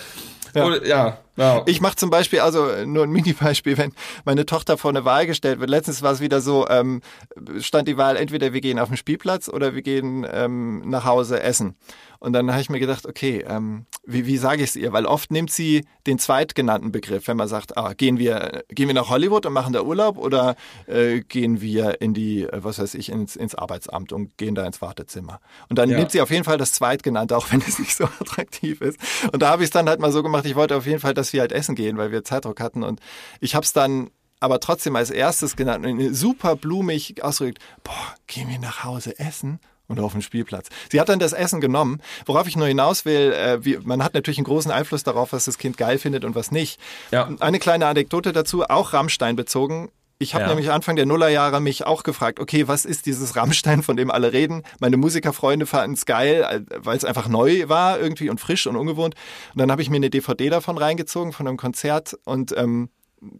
oder ja. Ja. Ich mache zum Beispiel, also nur ein Mini-Beispiel, wenn meine Tochter vor eine Wahl gestellt wird. Letztens war es wieder so, ähm, stand die Wahl, entweder wir gehen auf den Spielplatz oder wir gehen ähm, nach Hause essen. Und dann habe ich mir gedacht, okay, ähm, wie, wie sage ich es ihr? Weil oft nimmt sie den zweitgenannten Begriff, wenn man sagt, ah, gehen wir, gehen wir nach Hollywood und machen da Urlaub oder äh, gehen wir in die, äh, was weiß ich, ins, ins Arbeitsamt und gehen da ins Wartezimmer. Und dann ja. nimmt sie auf jeden Fall das zweitgenannte, auch <laughs> wenn es nicht so attraktiv ist. Und da habe ich es dann halt mal so gemacht, ich wollte auf jeden Fall, dass wir halt essen gehen, weil wir Zeitdruck hatten. Und ich habe es dann aber trotzdem als erstes genannt und super blumig ausgedrückt, boah, gehen wir nach Hause essen? Und auf dem Spielplatz. Sie hat dann das Essen genommen. Worauf ich nur hinaus will, äh, wie, man hat natürlich einen großen Einfluss darauf, was das Kind geil findet und was nicht. Ja. Eine kleine Anekdote dazu, auch Rammstein bezogen. Ich habe ja. nämlich Anfang der Nullerjahre mich auch gefragt, okay, was ist dieses Rammstein, von dem alle reden? Meine Musikerfreunde fanden es geil, weil es einfach neu war irgendwie und frisch und ungewohnt. Und dann habe ich mir eine DVD davon reingezogen, von einem Konzert und ähm,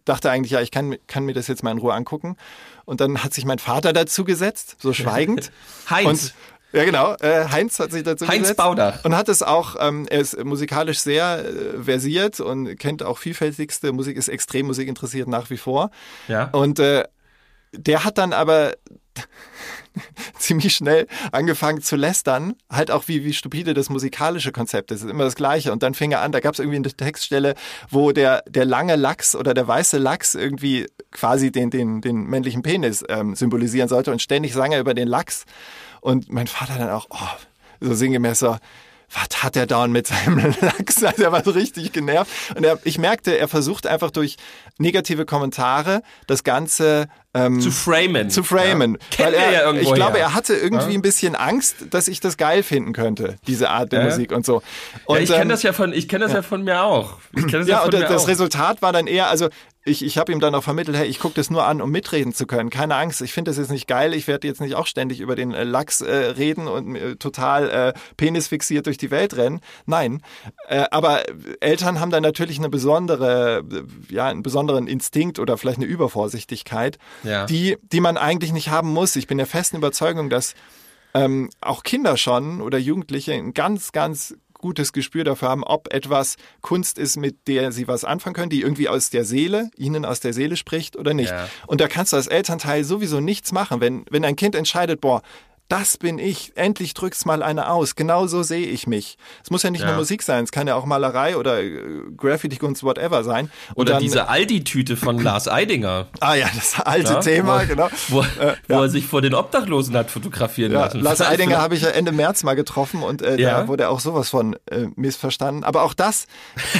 dachte eigentlich, ja, ich kann, kann mir das jetzt mal in Ruhe angucken. Und dann hat sich mein Vater dazu gesetzt, so <laughs> schweigend. Heinz. Und, ja, genau. Äh, Heinz hat sich dazu Heinz gesetzt. Baudach. Und hat es auch, ähm, er ist musikalisch sehr äh, versiert und kennt auch vielfältigste Musik, ist extrem musikinteressiert nach wie vor. Ja. Und äh, der hat dann aber <laughs> ziemlich schnell angefangen zu lästern, halt auch wie, wie stupide das musikalische Konzept ist. ist immer das Gleiche. Und dann fing er an, da gab es irgendwie eine Textstelle, wo der, der lange Lachs oder der weiße Lachs irgendwie quasi den, den, den männlichen Penis ähm, symbolisieren sollte. Und ständig sang er über den Lachs. Und mein Vater dann auch, oh, so sinngemäß so, was hat er da mit seinem <laughs> Lachs? Also er war so richtig genervt. Und er, ich merkte, er versucht einfach durch negative Kommentare das Ganze ähm, zu framen. Zu framen. Ja. Weil er, ja irgendwo ich glaube, er hatte irgendwie ja. ein bisschen Angst, dass ich das geil finden könnte, diese Art der Musik und so. Und, ich kenne ähm, das ja von, ich kenne das ja. von mir auch. Ich das ja, ja und das, Resultat war dann eher, also ich, ich habe ihm dann auch vermittelt, hey, ich gucke das nur an, um mitreden zu können. Keine Angst, ich finde das jetzt nicht geil. Ich werde jetzt nicht auch ständig über den äh, Lachs äh, reden und äh, total äh, penisfixiert durch die Welt rennen. Nein, äh, aber Eltern haben dann natürlich eine besondere, ja, einen besonderen Instinkt oder vielleicht eine Übervorsichtigkeit, ja. die, die man eigentlich nicht haben muss. Ich bin der festen Überzeugung, dass ähm, auch Kinder schon oder Jugendliche ein ganz, ganz gutes Gespür dafür haben, ob etwas Kunst ist, mit der sie was anfangen können, die irgendwie aus der Seele, ihnen aus der Seele spricht oder nicht. Ja. Und da kannst du als Elternteil sowieso nichts machen. Wenn, wenn ein Kind entscheidet, boah, das bin ich. Endlich drück's mal eine aus. Genau so sehe ich mich. Es muss ja nicht ja. nur Musik sein, es kann ja auch Malerei oder äh, Graffiti-Kunst, whatever sein. Und oder dann, diese Aldi-Tüte von <clears throat> Lars Eidinger. Ah ja, das alte ja, Thema, wo, genau. Wo, äh, wo ja. er sich vor den Obdachlosen hat fotografieren lassen. Lars <laughs> Eidinger habe ich ja Ende März mal getroffen und äh, da wurde auch sowas von äh, missverstanden. Aber auch das,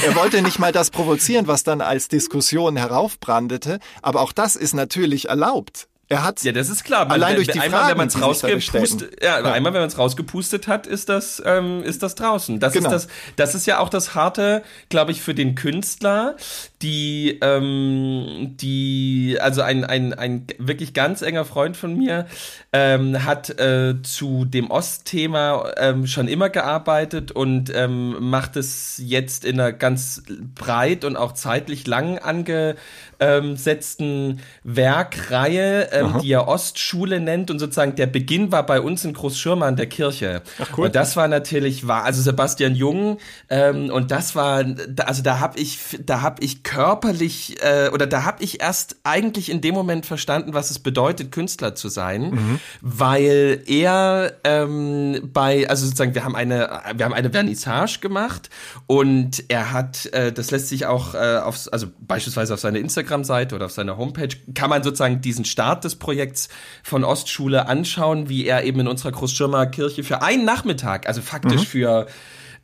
er wollte nicht mal das provozieren, was dann als Diskussion heraufbrandete. Aber auch das ist natürlich erlaubt. Er hat ja, das ist klar. Man, allein durch die einmal, Fragen, wenn man es rausgepustet, ja, ja, einmal, wenn man es rausgepustet hat, ist das, ähm, ist das draußen. Das genau. ist das, das ist ja auch das harte, glaube ich, für den Künstler, die, ähm, die, also ein, ein, ein wirklich ganz enger Freund von mir ähm, hat äh, zu dem Ostthema ähm, schon immer gearbeitet und ähm, macht es jetzt in einer ganz breit und auch zeitlich lang ange ähm, setzten Werkreihe, ähm, die er Ostschule nennt und sozusagen der Beginn war bei uns in Großschirma an der Kirche. Ach cool. Und das war natürlich war also Sebastian Jung ähm, und das war also da habe ich da habe ich körperlich äh, oder da habe ich erst eigentlich in dem Moment verstanden, was es bedeutet, Künstler zu sein, Mhm. weil er ähm, bei also sozusagen wir haben eine wir haben eine Vernissage gemacht und er hat äh, das lässt sich auch äh, auf also beispielsweise auf seiner Instagram-Seite oder auf seiner Homepage kann man sozusagen diesen Start des Projekts von Ostschule anschauen, wie er eben in unserer Großschirmer Kirche für einen Nachmittag, also faktisch für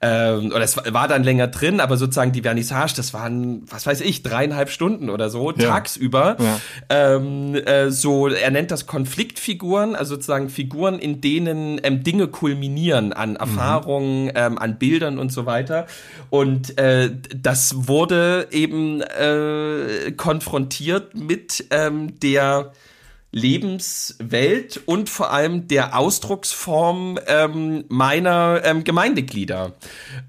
ähm, oder es war dann länger drin, aber sozusagen die Vernissage, das waren, was weiß ich, dreieinhalb Stunden oder so, Ja. tagsüber. Ja. Ähm, äh, so, er nennt das Konfliktfiguren, also sozusagen Figuren, in denen ähm, Dinge kulminieren an Erfahrungen, ähm, an Bildern und so weiter. Und äh, das wurde eben äh, konfrontiert mit ähm, der Lebenswelt und vor allem der Ausdrucksform ähm, meiner ähm, Gemeindeglieder.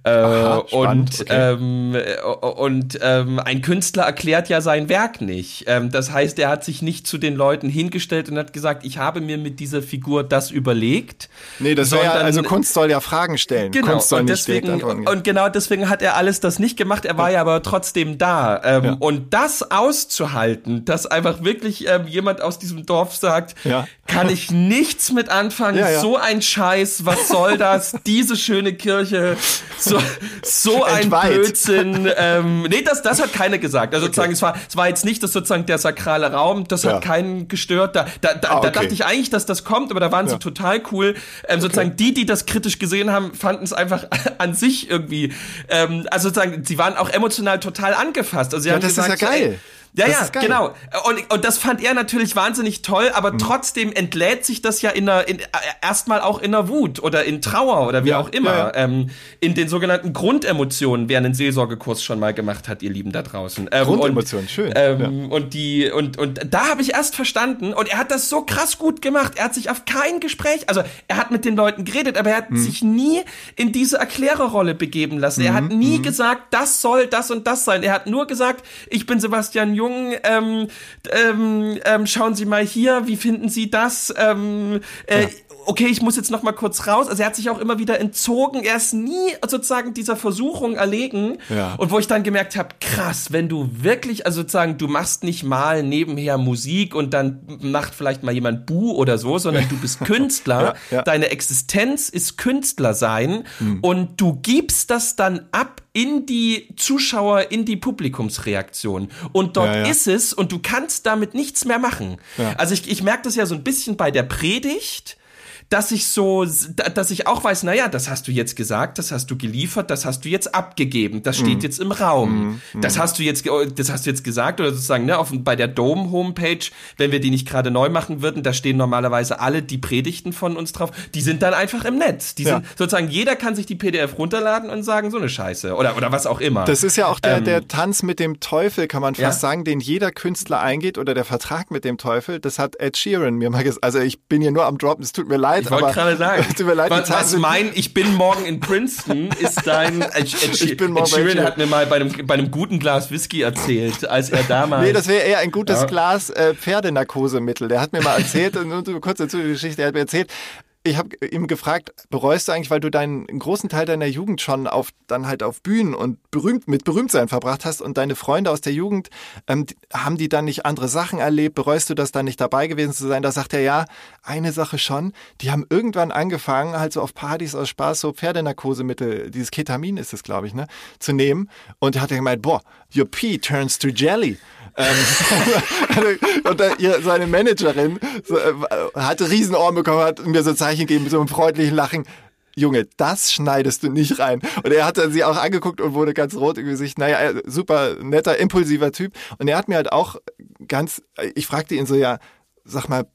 Äh, Aha, und okay. ähm, äh, und ähm, ein Künstler erklärt ja sein Werk nicht. Ähm, das heißt, er hat sich nicht zu den Leuten hingestellt und hat gesagt, ich habe mir mit dieser Figur das überlegt. Nee, das wäre ja, sondern- also Kunst soll ja Fragen stellen. Genau, Kunst soll und nicht deswegen, und genau deswegen hat er alles das nicht gemacht, er war ja aber trotzdem da. Ähm, Ja. Und das auszuhalten, dass einfach wirklich ähm, jemand aus diesem Dorf sagt, Ja. kann ich nichts mit anfangen, Ja, ja. so ein Scheiß, was soll das, <laughs> diese schöne Kirche, so, so ein Entweiht. Blödsinn. Ähm, nee, das, das hat keiner gesagt. Also sozusagen, es war, es war jetzt nicht das sozusagen der sakrale Raum, das Ja. hat keinen gestört. Da, da, da, Ah, okay. da dachte ich eigentlich, dass das kommt, aber da waren Ja. sie total cool. Ähm, sozusagen die, die das kritisch gesehen haben, fanden es einfach <laughs> an sich irgendwie. Ähm, also sozusagen, sie waren auch emotional total angefasst. Also sie Ja, haben das ist gesagt, ja so, geil. ey, ja, Das ja, genau. Und, und das fand er natürlich wahnsinnig toll, aber Mhm. trotzdem entlädt sich das ja in einer, in, äh, erstmal auch in einer Wut oder in Trauer oder wie Ja, auch immer. ja, ja. Ähm, in den sogenannten Grundemotionen, wer einen Seelsorgekurs schon mal gemacht hat, ihr Lieben da draußen. Ähm, Grundemotionen, und, schön, Ähm, Und die, und, und da habe ich erst verstanden, und er hat das so krass gut gemacht. Er hat sich auf kein Gespräch, also er hat mit den Leuten geredet, aber er hat Mhm. sich nie in diese Erklärerrolle begeben lassen. Er hat nie Mhm. gesagt, das soll das und das sein. Er hat nur gesagt, ich bin Sebastian Jung, ähm, ähm, ähm, schauen Sie mal hier, wie finden Sie das? Ähm, äh, Okay, ich muss jetzt noch mal kurz raus. Also er hat sich auch immer wieder entzogen. Er ist nie sozusagen dieser Versuchung erlegen. Ja. Und wo ich dann gemerkt habe, krass, wenn du wirklich, also sozusagen, du machst nicht mal nebenher Musik und dann macht vielleicht mal jemand Bu oder so, sondern du bist <laughs> Künstler. Ja, ja. Deine Existenz ist Künstler sein und du gibst das dann ab in die Zuschauer, in die Publikumsreaktion. Und dort Ja, ja. ist es und du kannst damit nichts mehr machen. Ja. Also ich, ich merke das ja so ein bisschen bei der Predigt dass ich so, dass ich auch weiß, naja, das hast du jetzt gesagt, das hast du geliefert, das hast du jetzt abgegeben, das Mhm. steht jetzt im Raum. Das hast du jetzt, ge- das hast du jetzt gesagt oder sozusagen, ne, auf, bei der Dome-Homepage, wenn wir die nicht gerade neu machen würden, da stehen normalerweise alle die Predigten von uns drauf, die sind dann einfach im Netz. Die Ja. sind sozusagen, jeder kann sich die PDF runterladen und sagen, so eine Scheiße oder, oder was auch immer. Das ist ja auch der, Ähm, der Tanz mit dem Teufel, kann man fast Ja. sagen, den jeder Künstler eingeht oder der Vertrag mit dem Teufel. Das hat Ed Sheeran mir mal gesagt. Also ich bin hier nur am Droppen, es tut mir leid. Ich wollte gerade sagen, <laughs> tut mir leid, was, was mein, ich bin morgen in Princeton, ist dein, <laughs> Ed, Ed, Ich bin morgen Ed Sheeran hat mir mal bei einem, bei einem guten Glas Whisky erzählt, als er damals. Nee, das wäre eher ein gutes Ja. Glas äh, Pferdenarkosemittel. Der hat mir mal erzählt, <laughs> nur so kurz dazu die Geschichte, er hat mir erzählt, ich habe ihm gefragt, bereust du eigentlich, weil du deinen einen großen Teil deiner Jugend schon auf dann halt auf Bühnen und berühmt mit Berühmtsein verbracht hast und deine Freunde aus der Jugend ähm, haben die dann nicht andere Sachen erlebt? Bereust du das dann nicht dabei gewesen zu sein? Da sagt er ja, eine Sache schon. Die haben irgendwann angefangen, halt so auf Partys aus Spaß so Pferdenarkosemittel, dieses Ketamin ist es, glaube ich, ne, zu nehmen. Und er hat gemeint, boah, your pee turns to jelly. Ähm, <laughs> und seine Managerin äh, hatte Riesenohren bekommen, hat mir so Zeichen gegeben mit so einem freundlichen Lachen. Junge, das schneidest du nicht rein. Und er hat dann sie auch angeguckt und wurde ganz rot im Gesicht. Naja, er- super netter, impulsiver Typ. Und er hat mir halt auch ganz, ich fragte ihn so, ja, sag mal,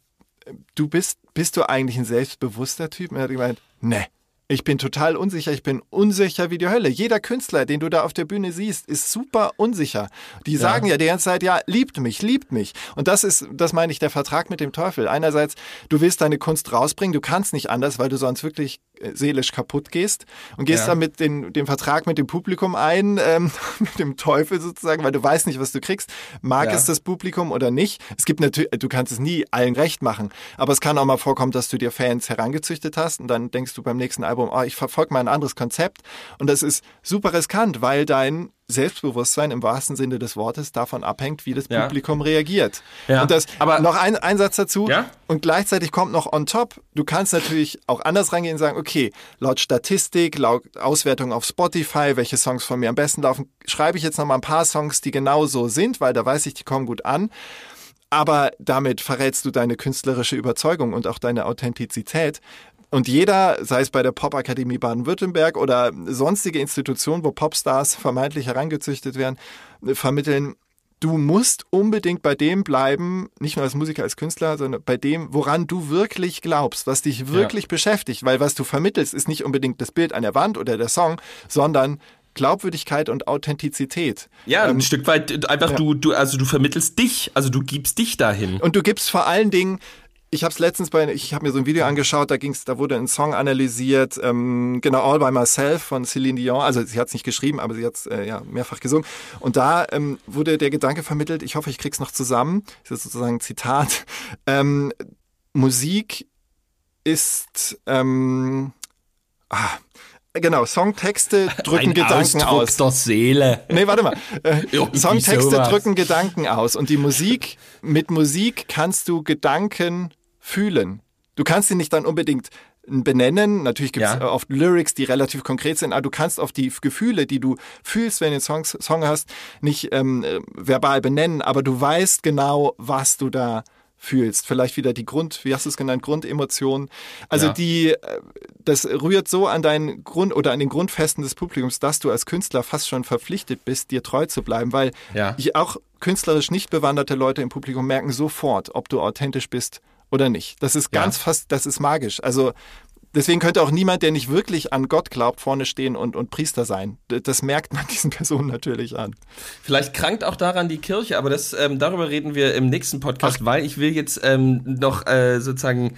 du bist, bist du eigentlich ein selbstbewusster Typ? Und er hat gemeint, ne. Ich bin total unsicher, ich bin unsicher wie die Hölle. Jeder Künstler, den du da auf der Bühne siehst, ist super unsicher. Die sagen ja die ganze Zeit, ja, liebt mich, liebt mich. Und das ist, das meine ich, der Vertrag mit dem Teufel. Einerseits, du willst deine Kunst rausbringen, du kannst nicht anders, weil du sonst wirklich seelisch kaputt gehst und gehst Ja. dann mit den, dem Vertrag mit dem Publikum ein, ähm, <laughs> mit dem Teufel sozusagen, weil du weißt nicht, was du kriegst. Mag Ja. es das Publikum oder nicht? Es gibt natürlich, du kannst es nie allen recht machen, aber es kann auch mal vorkommen, dass du dir Fans herangezüchtet hast und dann denkst du beim nächsten Album, Album, oh, ich verfolge mal ein anderes Konzept. Und das ist super riskant, weil dein Selbstbewusstsein im wahrsten Sinne des Wortes davon abhängt, wie das Ja. Publikum reagiert. Ja, Und das, aber- noch ein, ein Satz dazu. Ja? Und gleichzeitig kommt noch on top, du kannst natürlich auch anders rangehen und sagen, okay, laut Statistik, laut Auswertung auf Spotify, welche Songs von mir am besten laufen, schreibe ich jetzt noch mal ein paar Songs, die genau so sind, weil da weiß ich, die kommen gut an. Aber damit verrätst du deine künstlerische Überzeugung und auch deine Authentizität. Und jeder, sei es bei der Popakademie Baden-Württemberg oder sonstige Institutionen, wo Popstars vermeintlich herangezüchtet werden, vermitteln, du musst unbedingt bei dem bleiben, nicht nur als Musiker, als Künstler, sondern bei dem, woran du wirklich glaubst, was dich wirklich beschäftigt. Weil was du vermittelst, ist nicht unbedingt das Bild an der Wand oder der Song, sondern Glaubwürdigkeit und Authentizität. Ja, Ähm, ein Stück weit einfach ja. du, du, also du vermittelst dich, also du gibst dich dahin. Und du gibst vor allen Dingen, ich habe es letztens bei, ich habe mir so ein Video angeschaut, da ging's, da wurde ein Song analysiert, ähm, genau All by Myself von Celine Dion. Also sie hat es nicht geschrieben, aber sie hat es äh, ja mehrfach gesungen. Und da ähm, wurde der Gedanke vermittelt. Ich hoffe, ich krieg's noch zusammen. Das ist sozusagen ein Zitat. <laughs> Ähm, Musik ist ähm, ah, Genau, Songtexte <laughs> drücken ein Gedanken Ausdruck aus. der Seele. Nee, warte mal. <laughs> Äh, Songtexte drücken Gedanken aus und die Musik, mit Musik kannst du Gedanken fühlen. Du kannst sie nicht dann unbedingt benennen. Natürlich gibt es Ja. oft Lyrics, die relativ konkret sind, aber du kannst auf die Gefühle, die du fühlst, wenn du einen Song, Song hast, nicht ähm, äh, verbal benennen, aber du weißt genau, was du da fühlst. Vielleicht wieder die Grund, wie hast du es genannt, Grundemotionen. Also Ja. die, äh, das rührt so an deinen Grund oder an den Grundfesten des Publikums, dass du als Künstler fast schon verpflichtet bist, dir treu zu bleiben, weil Ja. auch künstlerisch nicht bewanderte Leute im Publikum merken sofort, ob du authentisch bist oder nicht. Das ist Ja. ganz fast, das ist magisch. Also deswegen könnte auch niemand, der nicht wirklich an Gott glaubt, vorne stehen und, und Priester sein. Das merkt man <laughs> diesen Personen natürlich an. Vielleicht krankt auch daran die Kirche, aber das ähm, darüber reden wir im nächsten Podcast, weil ich will jetzt ähm, noch äh, sozusagen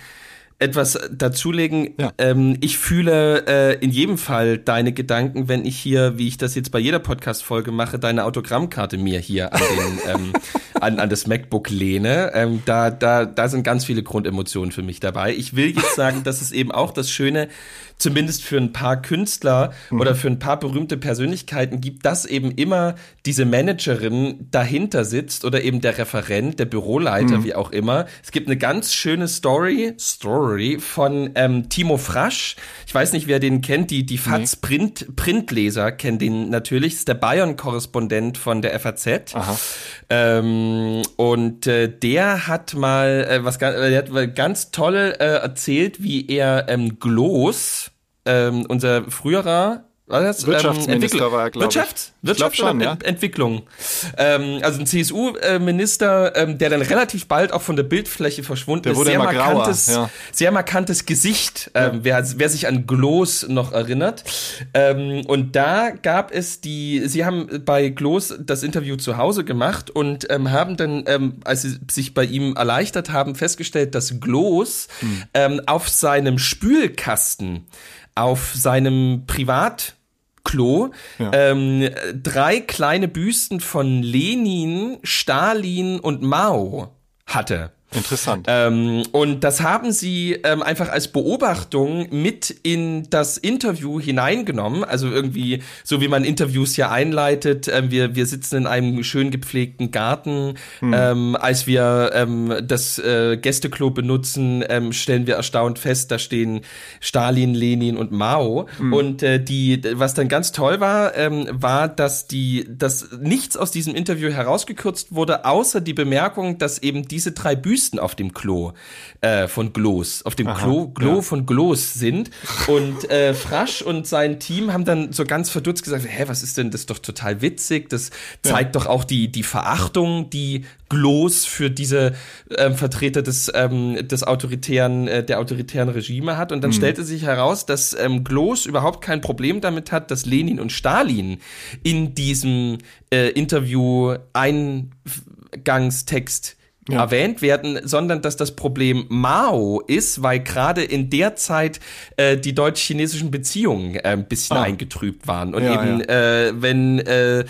etwas dazulegen. Ja. Ähm, ich fühle äh, in jedem Fall deine Gedanken, wenn ich hier, wie ich das jetzt bei jeder Podcast-Folge mache, deine Autogrammkarte mir hier an, den, ähm, <laughs> an, an das MacBook lehne. Ähm, da, da, da sind ganz viele Grundemotionen für mich dabei. Ich will jetzt sagen, das ist eben auch das Schöne, zumindest für ein paar Künstler oder für ein paar berühmte Persönlichkeiten gibt, dass eben immer diese Managerin dahinter sitzt oder eben der Referent, der Büroleiter, wie auch immer. Es gibt eine ganz schöne Story, Story von ähm, Timo Frasch. Ich weiß nicht, wer den kennt, die, die FAZ Print, Printleser kennen den natürlich. Das ist der Bayern-Korrespondent von der FAZ. Ähm, und äh, der hat mal äh, was ganz, äh, der hat mal ganz toll äh, erzählt, wie er ähm, Gloss, ähm, unser früherer was das? Wirtschaftsminister Entwickler- war er, glaub ich. Wirtschaft? Ich Wirtschaft glaub schon, ja. Ent- Entwicklung. Ähm, also ein CSU-Minister, ähm, der dann relativ bald auch von der Bildfläche verschwunden Der ist. wurde Sehr grauer, markantes, ja. sehr markantes Gesicht, ähm, wer, wer sich an Gloss noch erinnert. Ähm, und da gab es die, sie haben bei Gloss das Interview zu Hause gemacht und ähm, haben dann, ähm, als sie sich bei ihm erleichtert haben, festgestellt, dass Gloss Hm. ähm, auf seinem Spülkasten, auf seinem Privat Klo Ja. ähm, drei kleine Büsten von Lenin, Stalin und Mao hatte. Interessant. Ähm, und das haben sie ähm, einfach als Beobachtung mit in das Interview hineingenommen. Also irgendwie, so wie man Interviews ja einleitet. Ähm, wir, wir sitzen in einem schön gepflegten Garten. Ähm, als wir ähm, das äh, Gästeklo benutzen, ähm, stellen wir erstaunt fest, da stehen Stalin, Lenin und Mao. Und äh, die, was dann ganz toll war, war, dass die, dass nichts aus diesem Interview herausgekürzt wurde, außer die Bemerkung, dass eben diese drei Büsten auf dem Klo äh, von Gloss, auf dem Klo, Klo ja. von Gloss sind. Und äh, Frasch und sein Team haben dann so ganz verdutzt gesagt, hä, was ist denn, das ist doch total witzig, das zeigt doch auch die, die Verachtung, die Gloss für diese ähm, Vertreter des, ähm, des autoritären, äh, der autoritären Regime hat. Und dann stellte sich heraus, dass ähm, Gloss überhaupt kein Problem damit hat, dass Lenin und Stalin in diesem äh, Interview Eingangstext ja. erwähnt werden, sondern dass das Problem Mao ist, weil gerade in der Zeit äh, die deutsch-chinesischen Beziehungen äh, ein bisschen ah. eingetrübt waren. Und ja, eben, ja. Äh, wenn, äh,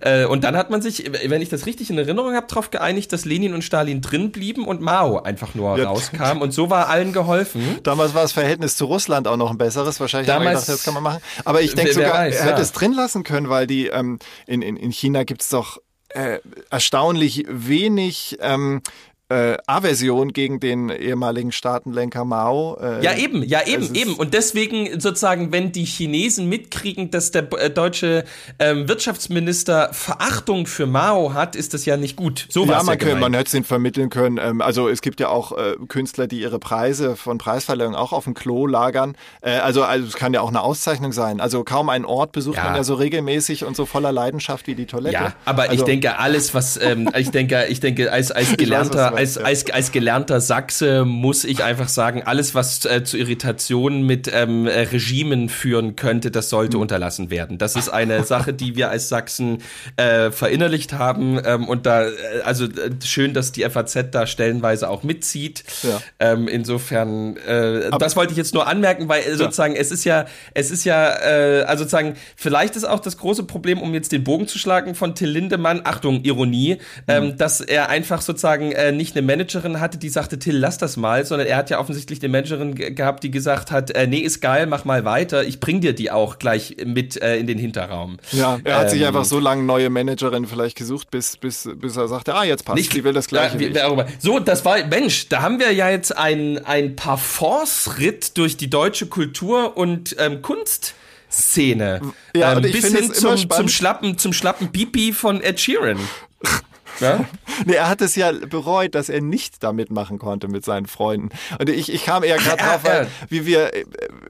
äh, und dann hat man sich, wenn ich das richtig in Erinnerung habe, darauf geeinigt, dass Lenin und Stalin drin blieben und Mao einfach nur ja. rauskam. Und so war allen geholfen. Damals war das Verhältnis zu Russland auch noch ein besseres. Wahrscheinlich Damals, gedacht, das kann man machen. Aber ich denke sogar, weiß, er hätte es drin lassen können, weil die ähm, in, in, in China gibt's doch äh, erstaunlich wenig ähm, äh, Aversion gegen den ehemaligen Staatenlenker Mao. Äh, ja, eben, ja, eben, eben. Und deswegen sozusagen, wenn die Chinesen mitkriegen, dass der äh, deutsche ähm, Wirtschaftsminister Verachtung für Mao hat, ist das ja nicht gut. So ja, man, ja können, man hätte es ihnen vermitteln können. Ähm, also es gibt ja auch äh, Künstler, die ihre Preise von Preisverleihungen auch auf dem Klo lagern. Äh, also, also es kann ja auch eine Auszeichnung sein. Also kaum einen Ort besucht ja. man ja so regelmäßig und so voller Leidenschaft wie die Toilette. Ja, aber also, ich denke, alles, was ähm, ich denke, ich denke, als, als <laughs> gelernter als, als, als gelernter Sachse muss ich einfach sagen, alles, was äh, zu Irritationen mit ähm, äh, Regimen führen könnte, das sollte mhm. unterlassen werden. Das ist eine Sache, die wir als Sachsen äh, verinnerlicht haben. Ähm, und da, äh, also äh, schön, dass die FAZ da stellenweise auch mitzieht. Ja. Ähm, insofern, äh, das wollte ich jetzt nur anmerken, weil äh, sozusagen ja. es ist ja, es ist ja, äh, also sozusagen, vielleicht ist auch das große Problem, um jetzt den Bogen zu schlagen von Till Lindemann, Achtung, Ironie, mhm. ähm, dass er einfach sozusagen äh, nicht eine Managerin hatte, die sagte, Till, lass das mal, sondern er hat ja offensichtlich eine Managerin gehabt, die gesagt hat, äh, nee, ist geil, mach mal weiter, ich bring dir die auch gleich mit äh, in den Hinterraum. Ja, er hat ähm, sich einfach so lange neue Managerin vielleicht gesucht, bis, bis, bis er sagte, ah, jetzt passt, nicht, die will das gleiche. Ja, so, das war, Mensch, da haben wir ja jetzt ein, ein Parforce-Ritt durch die deutsche Kultur und ähm, Kunst. Szene. Ja, ähm, bis hin zum, zum, schlappen, zum schlappen Pipi von Ed Sheeran. <laughs> <laughs> Nee, er hat es ja bereut, dass er nicht da mitmachen konnte mit seinen Freunden. Und ich, ich kam eher gerade drauf, weil wie wir,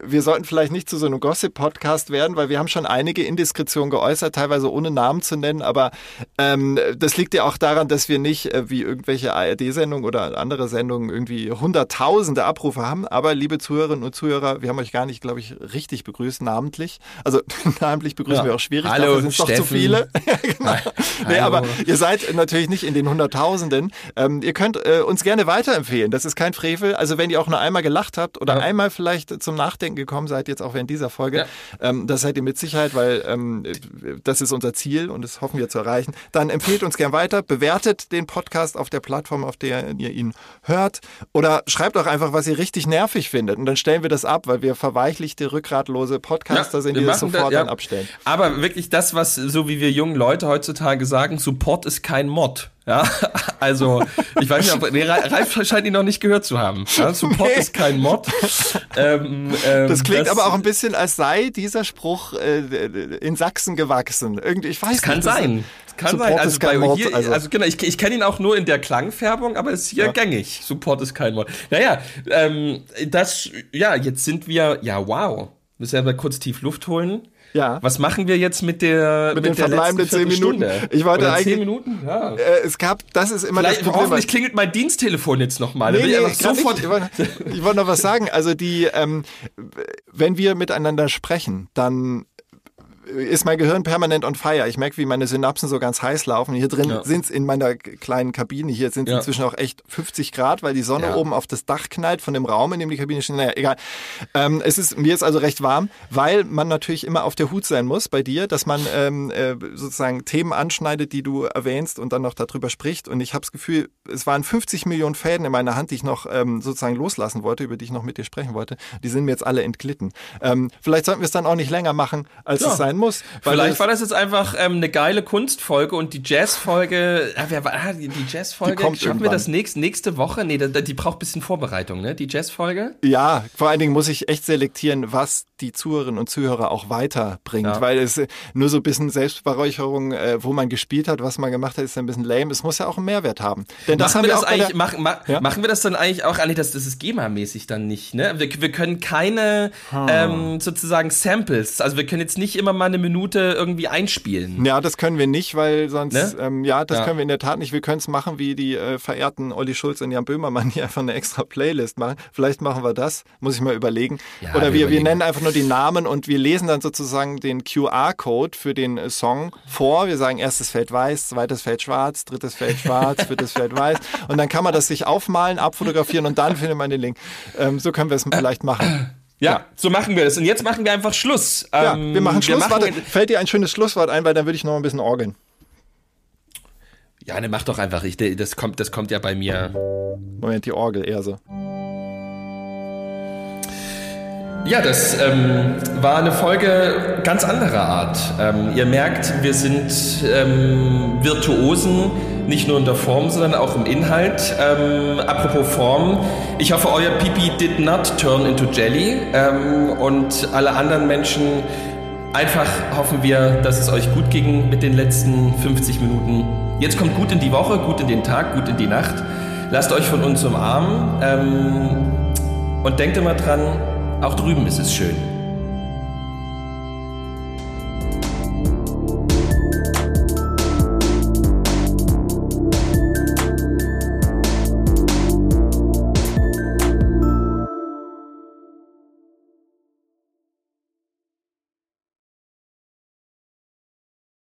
wir sollten vielleicht nicht zu so einem Gossip-Podcast werden, weil wir haben schon einige Indiskretionen geäußert, teilweise ohne Namen zu nennen, aber ähm, das liegt ja auch daran, dass wir nicht äh, wie irgendwelche ARD-Sendungen oder andere Sendungen irgendwie hunderttausende Abrufe haben. Aber liebe Zuhörerinnen und Zuhörer, wir haben euch gar nicht, glaube ich, richtig begrüßt, namentlich. Also <laughs> namentlich begrüßen ja. wir auch schwierig, Hallo, dafür sind es doch zu viele. <laughs> genau. Nee, aber ihr seid natürlich natürlich nicht in den Hunderttausenden. Ähm, ihr könnt äh, uns gerne weiterempfehlen. Das ist kein Frevel. Also wenn ihr auch nur einmal gelacht habt oder ja. einmal vielleicht zum Nachdenken gekommen seid, jetzt auch während dieser Folge, ja. ähm, das seid ihr mit Sicherheit, weil ähm, das ist unser Ziel und das hoffen wir zu erreichen. Dann empfehlt uns gern weiter, bewertet den Podcast auf der Plattform, auf der ihr ihn hört oder schreibt auch einfach, was ihr richtig nervig findet und dann stellen wir das ab, weil wir verweichlichte, rückgratlose Podcaster ja, sind, die das sofort da, dann abstellen. Aber wirklich das, was so wie wir jungen Leute heutzutage sagen, Support ist kein Mod. Support. Ja, <laughs> also ich weiß nicht, ob nee, Ralf scheint ihn noch nicht gehört zu haben. Ja, Support nee. ist kein Mod. Ähm, ähm, das klingt das, aber auch ein bisschen, als sei dieser Spruch äh, in Sachsen gewachsen. Irgendwie, ich weiß kann nicht. Sein. Kann Support sein. Also, bei Mod, hier, also. also genau, ich, ich kenne ihn auch nur in der Klangfärbung, aber es ist hier ja. gängig. Support ist kein Mod. Naja, ähm, das, ja, jetzt sind wir, ja, wow. Müssen wir mal kurz tief Luft holen. Ja. Was machen wir jetzt mit der mit, mit den der verbleibenden zehn Minuten? Ich wollte Oder eigentlich. Zehn Minuten? Ja. Äh, es gab, das ist immer Vielleicht, das Problem. Hoffentlich klingelt mein Diensttelefon jetzt nochmal. Nee, nee, ich, sofort ich, wollte, ich wollte noch was sagen. Also die, ähm, wenn wir miteinander sprechen, dann ist mein Gehirn permanent on fire. Ich merke, wie meine Synapsen so ganz heiß laufen. Hier drin ja. sind es in meiner kleinen Kabine. Hier sind es ja. inzwischen auch echt 50 Grad, weil die Sonne ja. oben auf das Dach knallt von dem Raum, in dem die Kabine steht. Naja, egal. Ähm, es ist, mir ist also recht warm, weil man natürlich immer auf der Hut sein muss bei dir, dass man ähm, äh, sozusagen Themen anschneidet, die du erwähnst und dann noch darüber spricht. Und ich habe das Gefühl, es waren 50 Millionen Fäden in meiner Hand, die ich noch ähm, sozusagen loslassen wollte, über die ich noch mit dir sprechen wollte. Die sind mir jetzt alle entglitten. Ähm, vielleicht sollten wir es dann auch nicht länger machen, als es sein muss. Vielleicht war das jetzt einfach ähm, eine geile Kunstfolge und die Jazzfolge, äh, wer war ah, die, Jazzfolge? Schaffen irgendwann. wir das nächst, nächste Woche? Nee, die, die braucht ein bisschen Vorbereitung, ne? Die Jazzfolge? Ja, vor allen Dingen muss ich echt selektieren, was die Zuhörerinnen und Zuhörer auch weiterbringt, ja. weil es nur so ein bisschen Selbstberäucherung, äh, wo man gespielt hat, was man gemacht hat, ist ein bisschen lame. Es muss ja auch einen Mehrwert haben. Denn das machen haben wir, das eigentlich, mach, ma, ja? machen wir das dann eigentlich auch, eigentlich, das, das ist GEMA-mäßig dann nicht, ne? Wir, wir können keine hm. ähm, sozusagen Samples, also wir können jetzt nicht immer mal eine Minute irgendwie einspielen. Ja, das können wir nicht, weil sonst, Ne? ähm, ja, das Ja. können wir in der Tat nicht. Wir können es machen wie die äh, verehrten Olli Schulz und Jan Böhmermann, die einfach eine extra Playlist machen. Vielleicht machen wir das, muss ich mal überlegen. Ja, Oder wir wir, nennen einfach nur die Namen und wir lesen dann sozusagen den QR-Code für den äh, Song vor. Wir sagen erstes Feld weiß, zweites Feld schwarz, drittes Feld schwarz, <laughs> viertes Feld weiß. Und dann kann man das sich aufmalen, abfotografieren und dann findet man den Link. Ähm, so können wir es <coughs> vielleicht machen. Ja, so machen wir das. Und jetzt machen wir einfach Schluss. Ja, Ähm, wir machen Schluss. Warte, machen- fällt dir ein schönes Schlusswort ein, weil dann würde ich noch ein bisschen orgeln. Ja, ne, mach doch einfach. Ich, das, kommt, das kommt ja bei mir. Moment, die Orgel eher so. Ja, das ähm, war eine Folge ganz anderer Art. Ähm, ihr merkt, wir sind ähm, Virtuosen, nicht nur in der Form, sondern auch im Inhalt. Ähm, apropos Form, ich hoffe, euer Pipi did not turn into Jelly. Ähm, und alle anderen Menschen, einfach hoffen wir, dass es euch gut ging mit den letzten 50 Minuten. Jetzt kommt gut in die Woche, gut in den Tag, gut in die Nacht. Lasst euch von uns umarmen. Ähm, und denkt immer dran, auch drüben ist es schön.